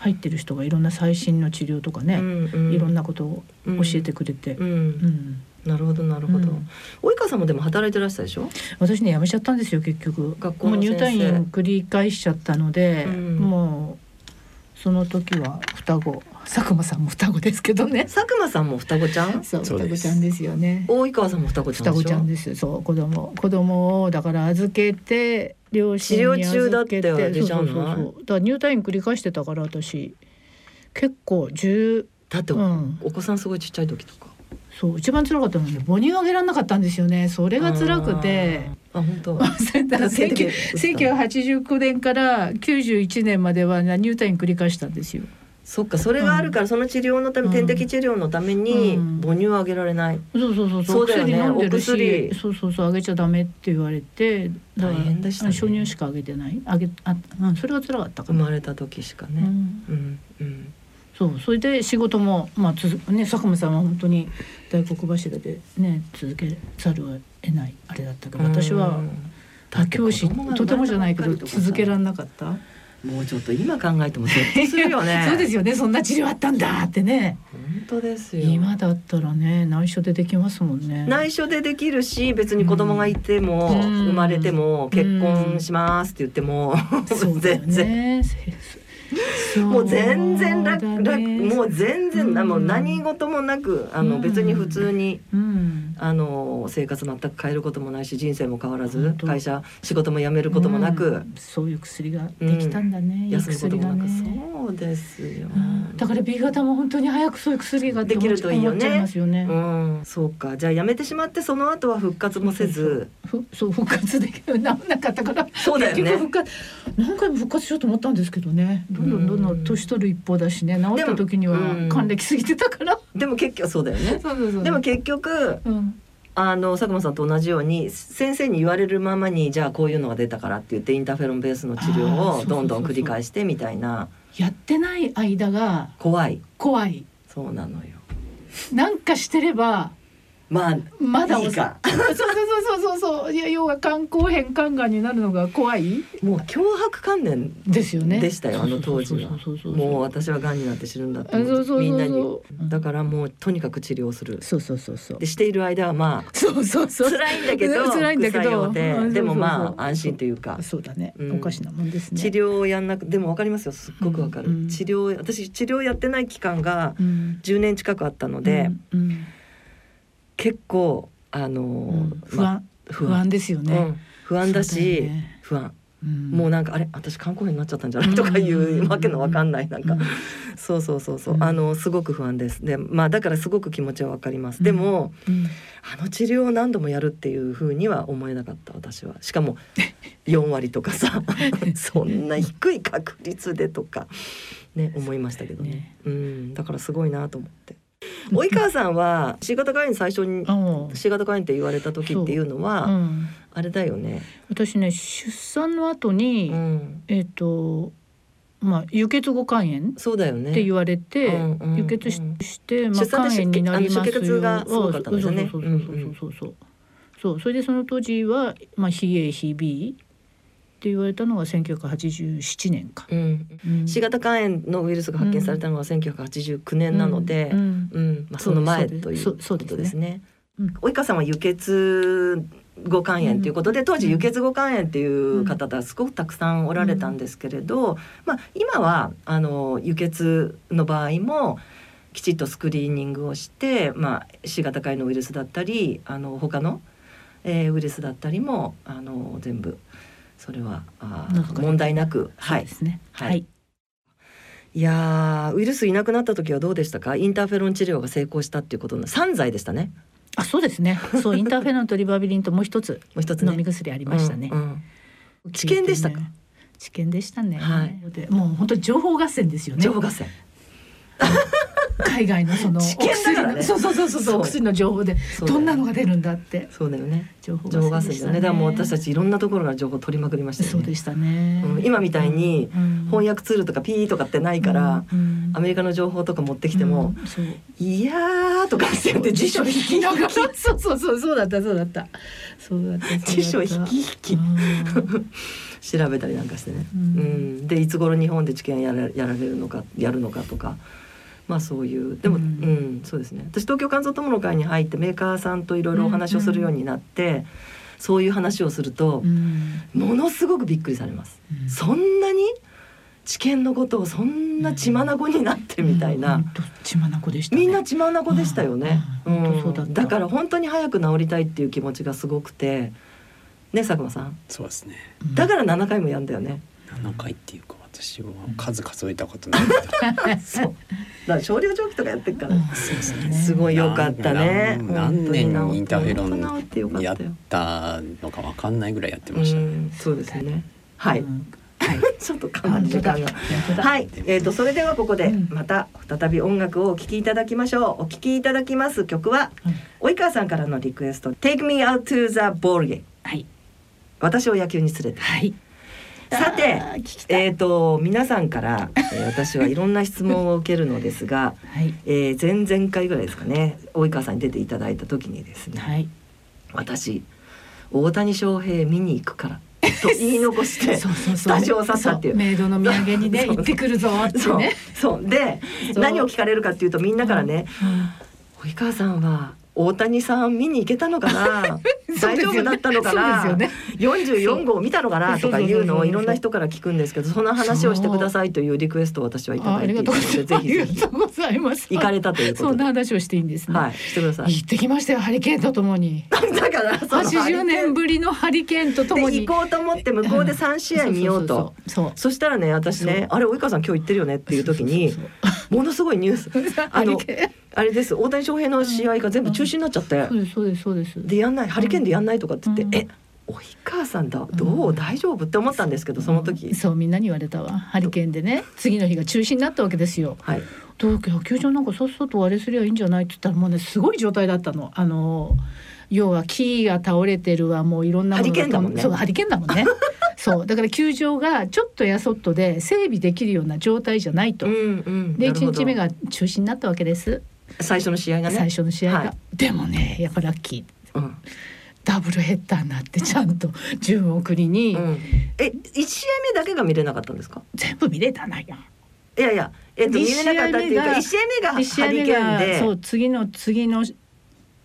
入ってる人がいろんな最新の治療とかね、うんうん。いろんなことを教えてくれて、うん、うんなるほどなるほど、うん。及川さんもでも働いてらしたでしょ？私ね辞めちゃったんですよ結局。学校のもう入退院繰り返しちゃったので、うん。もうその時は双子。佐久間さんも双子ですけどね。佐久間さんも双子ちゃん？そう双子ちゃんですよね。及川さんも双子ちゃん双子ちゃんですそう子供。子供をだから預けて両親に治療中だってあれじゃんそうそうそう。そうだから入退院繰り返してたから私。結構十だって、うん。お子さんすごいちっちゃい時とかそう一番辛かったのはね母乳あげられなかったんですよね。それが辛くて。あ本当。だから点滴1989年から91年までは入退院繰り返したんですよ。そっかそれがあるから、その治療のため、うん。点滴治療のためにうん。母乳をあげられない、そうそうそうそう。だよね。薬飲んでるしそうそうそうあげちゃダメって言われて大変でしたね。初乳しかあげてない。あげあ、うん、それが辛かったかな、生まれた時しかね、うん、うんうんそうそれで仕事もまあつづね佐久間さんは本当に大黒柱でね続けざるを得ないあれだったけど私はうん他教師だって子供がとてもじゃないけど続けられなかった。もうちょっと今考えてもゾッとするよね。そうですよねそんな治療あったんだってね。本当ですよ。今だったらね内緒でできますもんね。内緒でできるし別に子供がいても、うん。生まれても結婚しますって言っても、そうだよ全然。ね もう全然楽、楽もう全然、うん。もう何事もなくあの、うん。別に普通にうん。あの生活全く変えることもないし人生も変わらず会社仕事も辞めることもなく、うん。そういう薬ができたんだね、休むこともなく、ねそうですよ、うん。だから B 型も本当に早くそういう薬ができるといいよね。思っちゃいますよね。うん、そうか。じゃあ辞めてしまってその後は復活もせず。ふそう復活できる治んなかったから。そうだよね。復活。何回も復活しようと思ったんですけどね。どんどんどんどん年取る一方だしね。治った時にはうん。還暦過ぎてたから、でも結局そうだよね。そうそうそう。でも結局うん。あの佐久間さんと同じように先生に言われるままにじゃあこういうのが出たからって言ってインターフェロンベースの治療をどんどん繰り返してみたいな。やってない間が怖い。怖い。そうなのよ。なんかしてればまあまだいいか。そうそうそうそうそう。そういや要は肝硬変肝がんになるのが怖い？もう脅迫観念ですよね。でしたよあの当時は。もう私は癌になって死ぬんだってみんなに。うん。だからもうとにかく治療する。そうそうそうそう。でしている間はまあそうそうそう。辛いんだけど 辛いんだけど。でもまあ安心というか。そうだね、うん。おかしなもんですね。治療をやんなくでもわかりますよすっごくわかる、うん治療私治療やってない期間がうん。10年近くあったので、うんうん結構あのーうん不まあ安、不安ですよね、うん不安だしね。不安。もうなんかあれ私肝硬変になっちゃったんじゃないとかいうわけのわかんないなんか、そうそうそうそう、うん。あのすごく不安です。でまあだからすごく気持ちはわかります、でもうん。あの治療を何度もやるっていうふうには思えなかった私は。しかも 4割とかさ。そんな低い確率でとかね思いましたけどね。ね。うん。だからすごいなと思って 及川さんは C 型肝炎最初に C 型肝炎って言われた時っていうのはうん、あれだよね、私ね出産の後に、うん、えっ、とまあ輸血後肝炎そうだよね。って言われて、うんうん輸血しうんして、まあ、肝炎になりますよ。出血がすごかったんですよねそうそうそうそうそうそう。そう。それでその当時は、まあ、非 A 非 B って言われたのが1987年か。うん。うん。C 型肝炎のウイルスが発見されたのが1989年なので、ううん。ん。まあ、その前ということですね。うん。及川さんは輸血後肝炎ということで、当時輸血後肝炎っていう方がすごくたくさんおられたんですけれど、まあ、今はあの輸血の場合もきちっとスクリーニングをして、まあ、C 型肝炎のウイルスだったりあの他の、えーウイルスだったりもあの全部それはあ問題なく、はいで、すね。はいはい。いやーウイルスいなくなった時はどうでしたか？インターフェロン治療が成功したっていうことの3剤でしたねあ、そうですね。そうインターフェロンとリバビリンともう一つもう一つね飲み薬ありましたね。うんうん治験でしたか、治験でしたね。はいでもう本当に情報合戦ですよね。情報合戦 海外のそのお薬のそうそうそうそうそうお薬の情報でどんなのが出るんだって。そうだよね。情報情報合戦だよね。だもう私たちちいろんなところから情報取りまくりましたそうでしたね、うん今みたいに翻訳ツールとかピーとかってないから、アメリカの情報とか持ってきてもうんそう「いやー」とかって言って辞書引きながらそうそうそうそうだったそうだった。そうだった辞書引き引き。うん。調べたりなんかしてね、ううんん。でいつ頃日本で治験やらやられるのかやるのかとかまあそういうでも、ううんんそうですね。私東京肝臓友の会に入ってメーカーさんといろいろお話をするようになって、そういう話をするとう、ん。ものすごくびっくりされます。うん。そんなに？治験のことをそんな血眼になってみたいな、うん。血眼でしたね。みんな血眼でしたよね、うん。だった。だから本当に早く治りたいっていう気持ちがすごくて。ね佐久間さん。そうですね。うん。だから7回もやんだよね、7回っていうか私は数数えたことない。そう。だから少量蒸気とかやってるから、うんそうですね。すごい良かったね。何何年にインターフェロンやっったのかわかんないぐらいやってうました。ね。んそうですね。はい、うん。ちょっとかなり時間が。はい、えー、とそれではここでうん。また再び音楽をお聴きいただきましょう。お聴きいただきます曲は及川さんからのリクエスト「Take Me Out to the Ball Game はい」私を野球に連れて。はい さてえー、と皆さんから、えー私はいろんな質問を受けるのですが、はい。えー前々回ぐらいですかね及川さんに出ていただいた時にですね、はい。私大谷翔平見に行くからと 言い残してそうそうそう。スタジオを去ったっていう。そメイドの土産にね 行ってくるぞってそう。ねそう。でそう。何を聞かれるかっていうとみんなからねうん「及川さんは大谷さん見に行けたのかな？大丈夫だったのかな、ですよね。44号見たのかな？とかいうのをいろんな人から聞くんですけどその話をしてくださいというリクエストを私はいただいて。いがとうございます。たのでぜひぜひ。行かれたというこそんな話をしていいんですね。はい。してください。行ってきましたよハリケーンとともに。だからその80年ぶりのハリケーンとともに。で行こうと思って向こうで3試合見ようと。そしたらね私ねあれ及川さん今日行ってるよねっていう時にものすごいニュース。あのあれです。大谷翔平の試合が全部中止になっちゃって。そうですそうですそうです。でやんない。ハリケーンでやんないとかって言って、うん。え及川さんだ？どう、うん。大丈夫？って思ったんですけどその時、そうみんなに言われたわ。ハリケーンでね次の日が中止になったわけですよ。はい。東京野球場なんかさっさとあれすりゃいいんじゃないって言ったらもうねすごい状態だったの。あの要は木が倒れてるわ。もういろんなものがハリケーンだもんね。そうハリケーンだもんね。そう。だから球場がちょっとやそっとで整備できるような状態じゃないと、うんうん。で1なるほど。日目が中止になったわけです最初の試合がね。最初の試合が、はい。でもねやっぱラッキー。うん。ダブルヘッダーになってちゃんと 順送りに。うん、え一試合目だけが見れなかったんですか？全部見れたなよ。いやいやえっ、と見一れなかったっていうか試合目が一試合目が一試合目ハリケーンがで。そう次の次の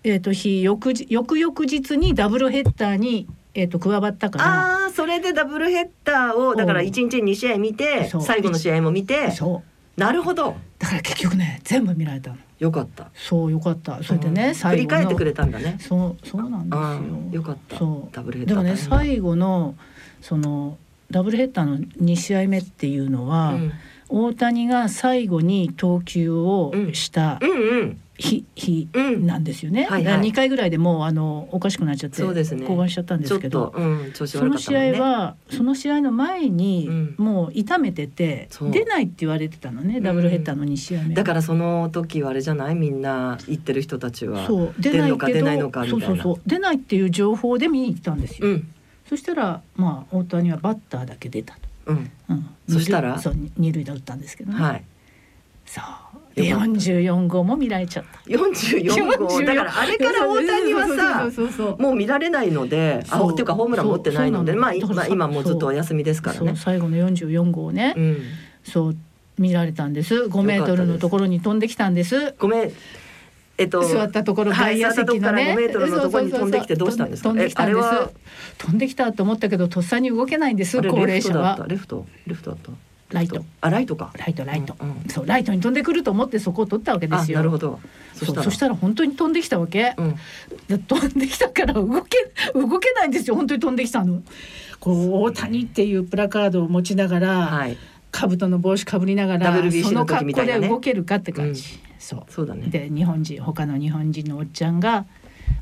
えっ、と日翌日翌々日にダブルヘッダーにえっ、と加わったから。ああそれでダブルヘッダーをだからう。ん一日に2試合見て最後の試合も見て。そうなるほど。だから結局ね全部見られたの。よかった。そうよかった。それでね、うん。最後の。振り返ってくれたんだね。そうそうなんですあよ。あよかった。そう。ダブルヘッでもねダー大変だ。最後のそのダブルヘッダーの2試合目っていうのは、うん。大谷が最後に投球をしたうんうん日,、日うん。なんですよね。はいはい。だから2回ぐらいでもうあのおかしくなっちゃってそうですね。降板しちゃったんですけどと、うん、その試合はその試合の前にうん。もう痛めてて、そう。出ないって言われてたのねダブルヘッダーの2試合目。だからその時はあれじゃない？みんな言ってる人たちは。そう。出出なんいけどのか出ないのかみたいな。そうそうそう。出ないっていう情報で見に行ったんですよ。うん。そしたらまあ大谷はバッターだけ出たと。うん。うん、そしたら？二塁そう二塁で打ったんですけどね。はい。そう44号も見られちゃった。44号。だからあれから大谷はさもう見られないのであっていうかホームラン持ってないのでまあ今もうずっとお休みですからね。最後の44号をね、うん。そう見られたんです。5メートルのところに飛んできたんです。ごめん。えっと座ったところはい外野席のね、座ったとこから5メートルのところに飛んできてどうしたんですか飛んできたんです。えあれは飛んできたと思ったけどとっさに動けないんです高齢者は。レフトレフトだったライト。あライトか。ライトライト、うんうん。そうライトに飛んでくると思ってそこを取ったわけであすよ。なるほど。そしたら。そそしたら本当に飛んできたわけ、うん。で飛んできたから動け動けないんですよ。本当に飛んできたの。こう大谷っていうプラカードを持ちながら、はい。兜の帽子かぶりながら WBC その格好で動けるかって感じ、そう。そうだね。で日本人他の日本人のおっちゃんが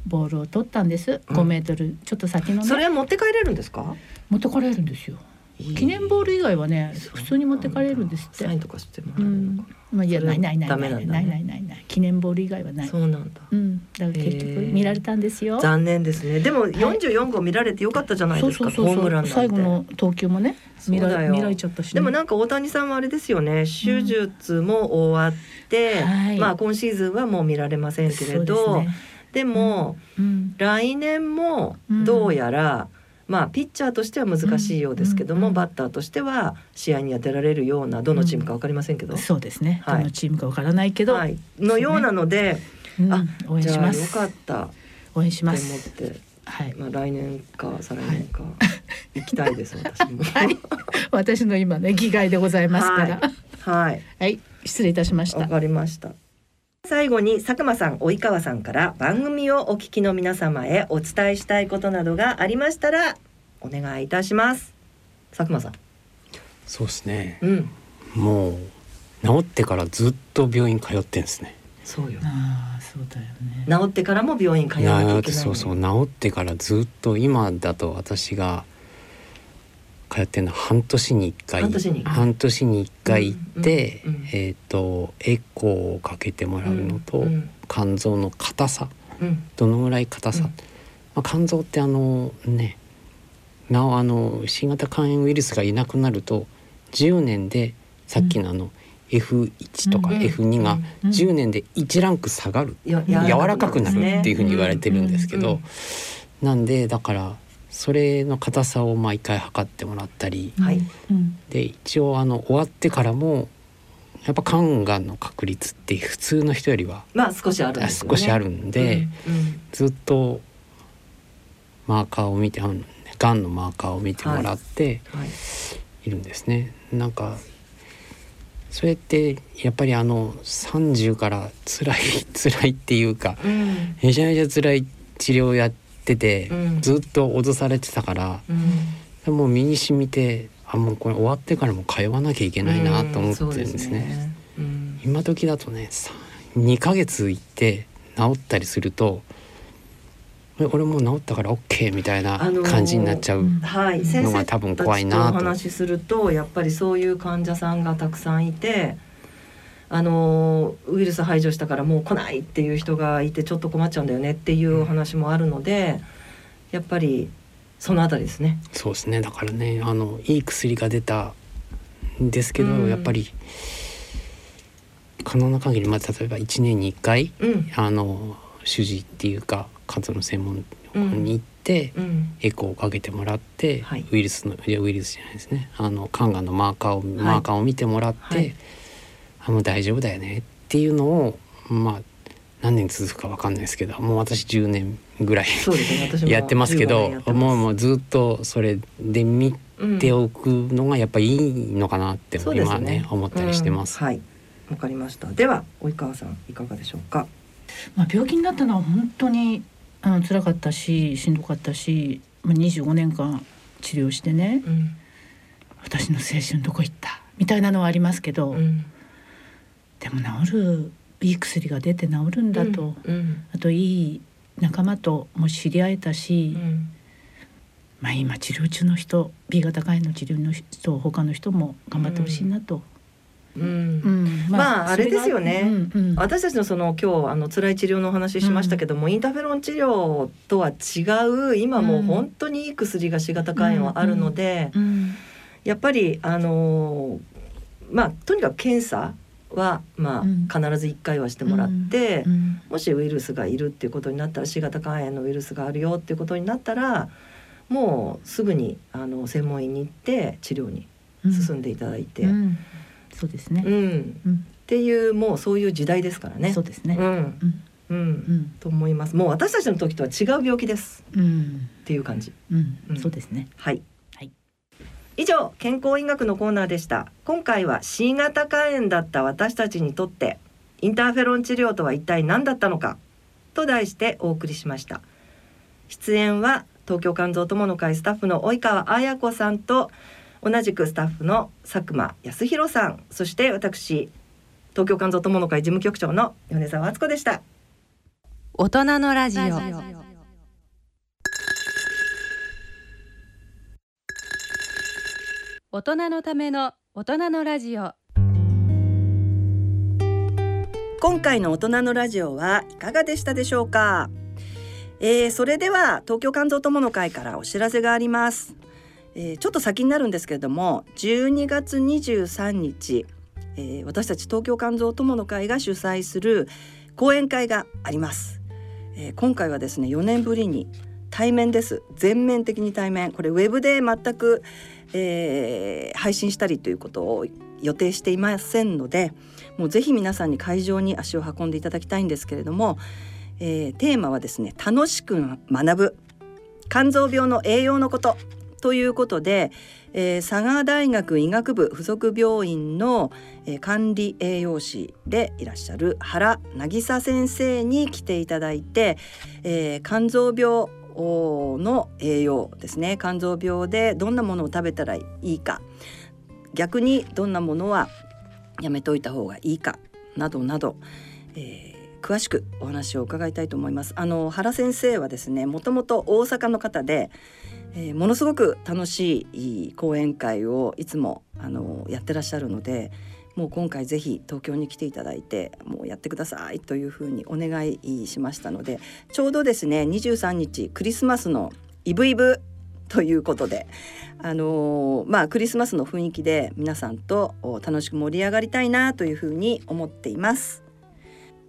ボールを取ったんです、うん。5メートルちょっと先のね。それは持って帰れるんですか？持ってかれるんですよ記念ボール以外はね普通に持ってかれるんですって。サインとかしてもうらえるのかん。まあいやないないないない。ないないないない。記念ボール以外はない。なそうなんだ。うん。だから結局見られたんですよ。残念ですね。でも44号見られてよかったじゃないですかホームラン最後の投球もね見られちゃったしね、でもなんか大谷さんはあれですよね。手術も終わって、はい。まあ今シーズンはもう見られませんけれどで,、も、うん。来年もどうやら、まあピッチャーとしては難しいようですけども、バッターとしては試合には出られるようなどのチームかわかりませんけど、そうですね、はい。どのチームかわからないけど、はい、のようなので、うん。あ応援じゃあよしますかった。応援しと思っますて、はい。まあ来年か再来年か行きたいです 私も。はい。私の今ね議外でございますから。はい。はい、失礼いたしました。わかりました。最後に佐久間さん、及川さんから番組をお聞きの皆様へお伝えしたいことなどがありましたらお願いいたします。佐久間さん。そうですねうん、もう治ってからずっと病院通ってんですねそうよ。ああそうだよね治ってからも病院通わなきゃいけないの。そうそう治ってからずっと今だと私が通ってるのは半年に1回。半年に半年に1回行って、うんうんうん。えっ、とエコーをかけてもらうのと、うん肝臓の硬さ。うん。どのぐらい硬さ、うん。まあ、肝臓ってあのねなおあの新型肝炎ウイルスがいなくなると10年でさっきのあの F1 とかうん F2 がうん10年で1ランク下がる、や柔らかくなるっていうふうに言われてるんですけど、うんうん。なんでだからそれの硬さを毎回測ってもらったりはいうんで一応あの終わってからもやっぱ肝がんの確率って普通の人よりはまあ少しあるんでね。少しあるんで、うんずっとマーカーを見てあのがんのマーカーを見てもらってい。いるんですね。なんかそれってやっぱりあの30から辛い 辛いっていうかうんめちゃめちゃ辛い治療をやってて、うんずっと脅されてたからうん。でも身に染みてあもうこれ終わってからも通わなきゃいけないなと思ってるんですね。うんすねうん今時だとねさ2ヶ月行って治ったりするとえ俺もう治ったから OK みたいなあのー感じになっちゃう、のが多分たち怖いなととお話しするとやっぱりそういう患者さんがたくさんいて。あのウイルス排除したからもう来ないっていう人がいてちょっと困っちゃうんだよねっていうお話もあるのでやっぱりそのあたりですね。そうですね。だからねあのいい薬が出たんですけど、うん。やっぱり可能な限り、まあ、例えば1年に1回うん。あの主治っていうか肝臓の専門家に行って、うん。エコーをかけてもらって、はい。ウイルスのいやウイルスじゃないですね。あの肝がんのマーカーを、マーカーを見てもらって、はいあもう大丈夫だよねっていうのをまあ何年続くかわかんないですけどもう私10年ぐらいね。やってますけ15どもうもうずっとそれで見うんておくのがやっぱいいのかなって今ね思ったりしてます。うん。はい。わかりました。では及川さんいかがでしょうか？まあ、病気になったのは本当にあの辛かったししんどかったし、まあ、25年間治療してねうん。私の青春どこ行った？みたいなのはありますけど、うんでも治るいい薬が出て治るんだと、うんあといい仲間とも知り合えたし、うん。まあ今治療中の人 B 型肝炎の治療の人他の人も頑張ってほしいなと。うん。うん。まああれですよね。うんうん。私たちのその今日あの辛い治療のお話ししましたけども、インターフェロン治療とは違う今もう本当にいい薬が C 型肝炎はあるので、うん。やっぱりあのーまあとにかく検査はまあ、うん。必ず1回はしてもらって、うん。もしウイルスがいるっていうことになったら C 型肝炎のウイルスがあるよっていうことになったらもうすぐにあの専門医に行って治療に進んでいただいて、うん。うんそうですね。うん。っていうもうそういう時代ですからね。そうですね。うん。うん。うん。うん。と思います。もう私たちの時とは違う病気です。うん。っていう感じ。うん。うん。そうですね。はい。以上健康医学のコーナーでした。今回は C 型肝炎だった私たちにとってインターフェロン治療とは一体何だったのかと題してお送りしました。出演は東京肝臓友の会スタッフの及川彩子さんと同じくスタッフの佐久間康弘さん、そして私東京肝臓友の会事務局長の米澤敦子でした。大人のラジオ大人のための大人のラジオ。今回の大人のラジオはいかがでしたでしょうか、えーそれでは東京肝臓友の会からお知らせがあります、えーちょっと先になるんですけれども12月23日、えー私たち東京肝臓友の会が主催する講演会があります、えー今回はですね4年ぶりに対面です。全面的に対面。これウェブで全く、えー配信したりということを予定していませんのでもうぜひ皆さんに会場に足を運んでいただきたいんですけれども、えーテーマはですね楽しく学ぶ。肝臓病の栄養のことということで、えー佐賀大学医学部附属病院の、えー管理栄養士でいらっしゃる原渚先生に来ていただいて、えー肝臓病の栄養ですね。肝臓病でどんなものを食べたらいいか。逆にどんなものはやめといた方がいいか。などなど、えー詳しくお話を伺いたいと思います。あの原先生はですねもともと大阪の方で、えーものすごく楽しい講演会をいつもあのやってらっしゃるのでもう今回ぜひ東京に来ていただいてもうやってくださいというふうにお願いしましたのでちょうどですね23日クリスマスのイブイブということであのーまあクリスマスの雰囲気で皆さんと楽しく盛り上がりたいなというふうに思っています。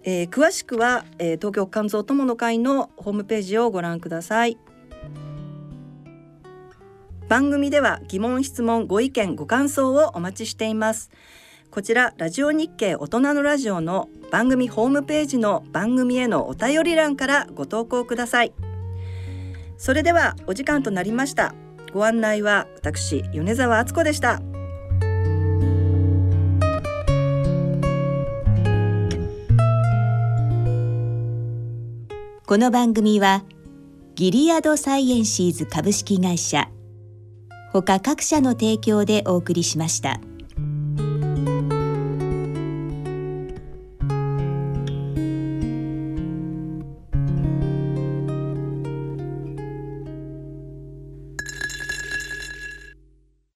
えー詳しくは、えー東京肝臓友の会のホームページをご覧ください。番組では疑問質問ご意見ご感想をお待ちしています。こちらラジオ日経大人のラジオの番組ホームページの番組へのお便り欄からご投稿ください。それではお時間となりました。ご案内は私米澤敦子でした。この番組はギリアドサイエンシーズ株式会社他各社の提供でお送りしました。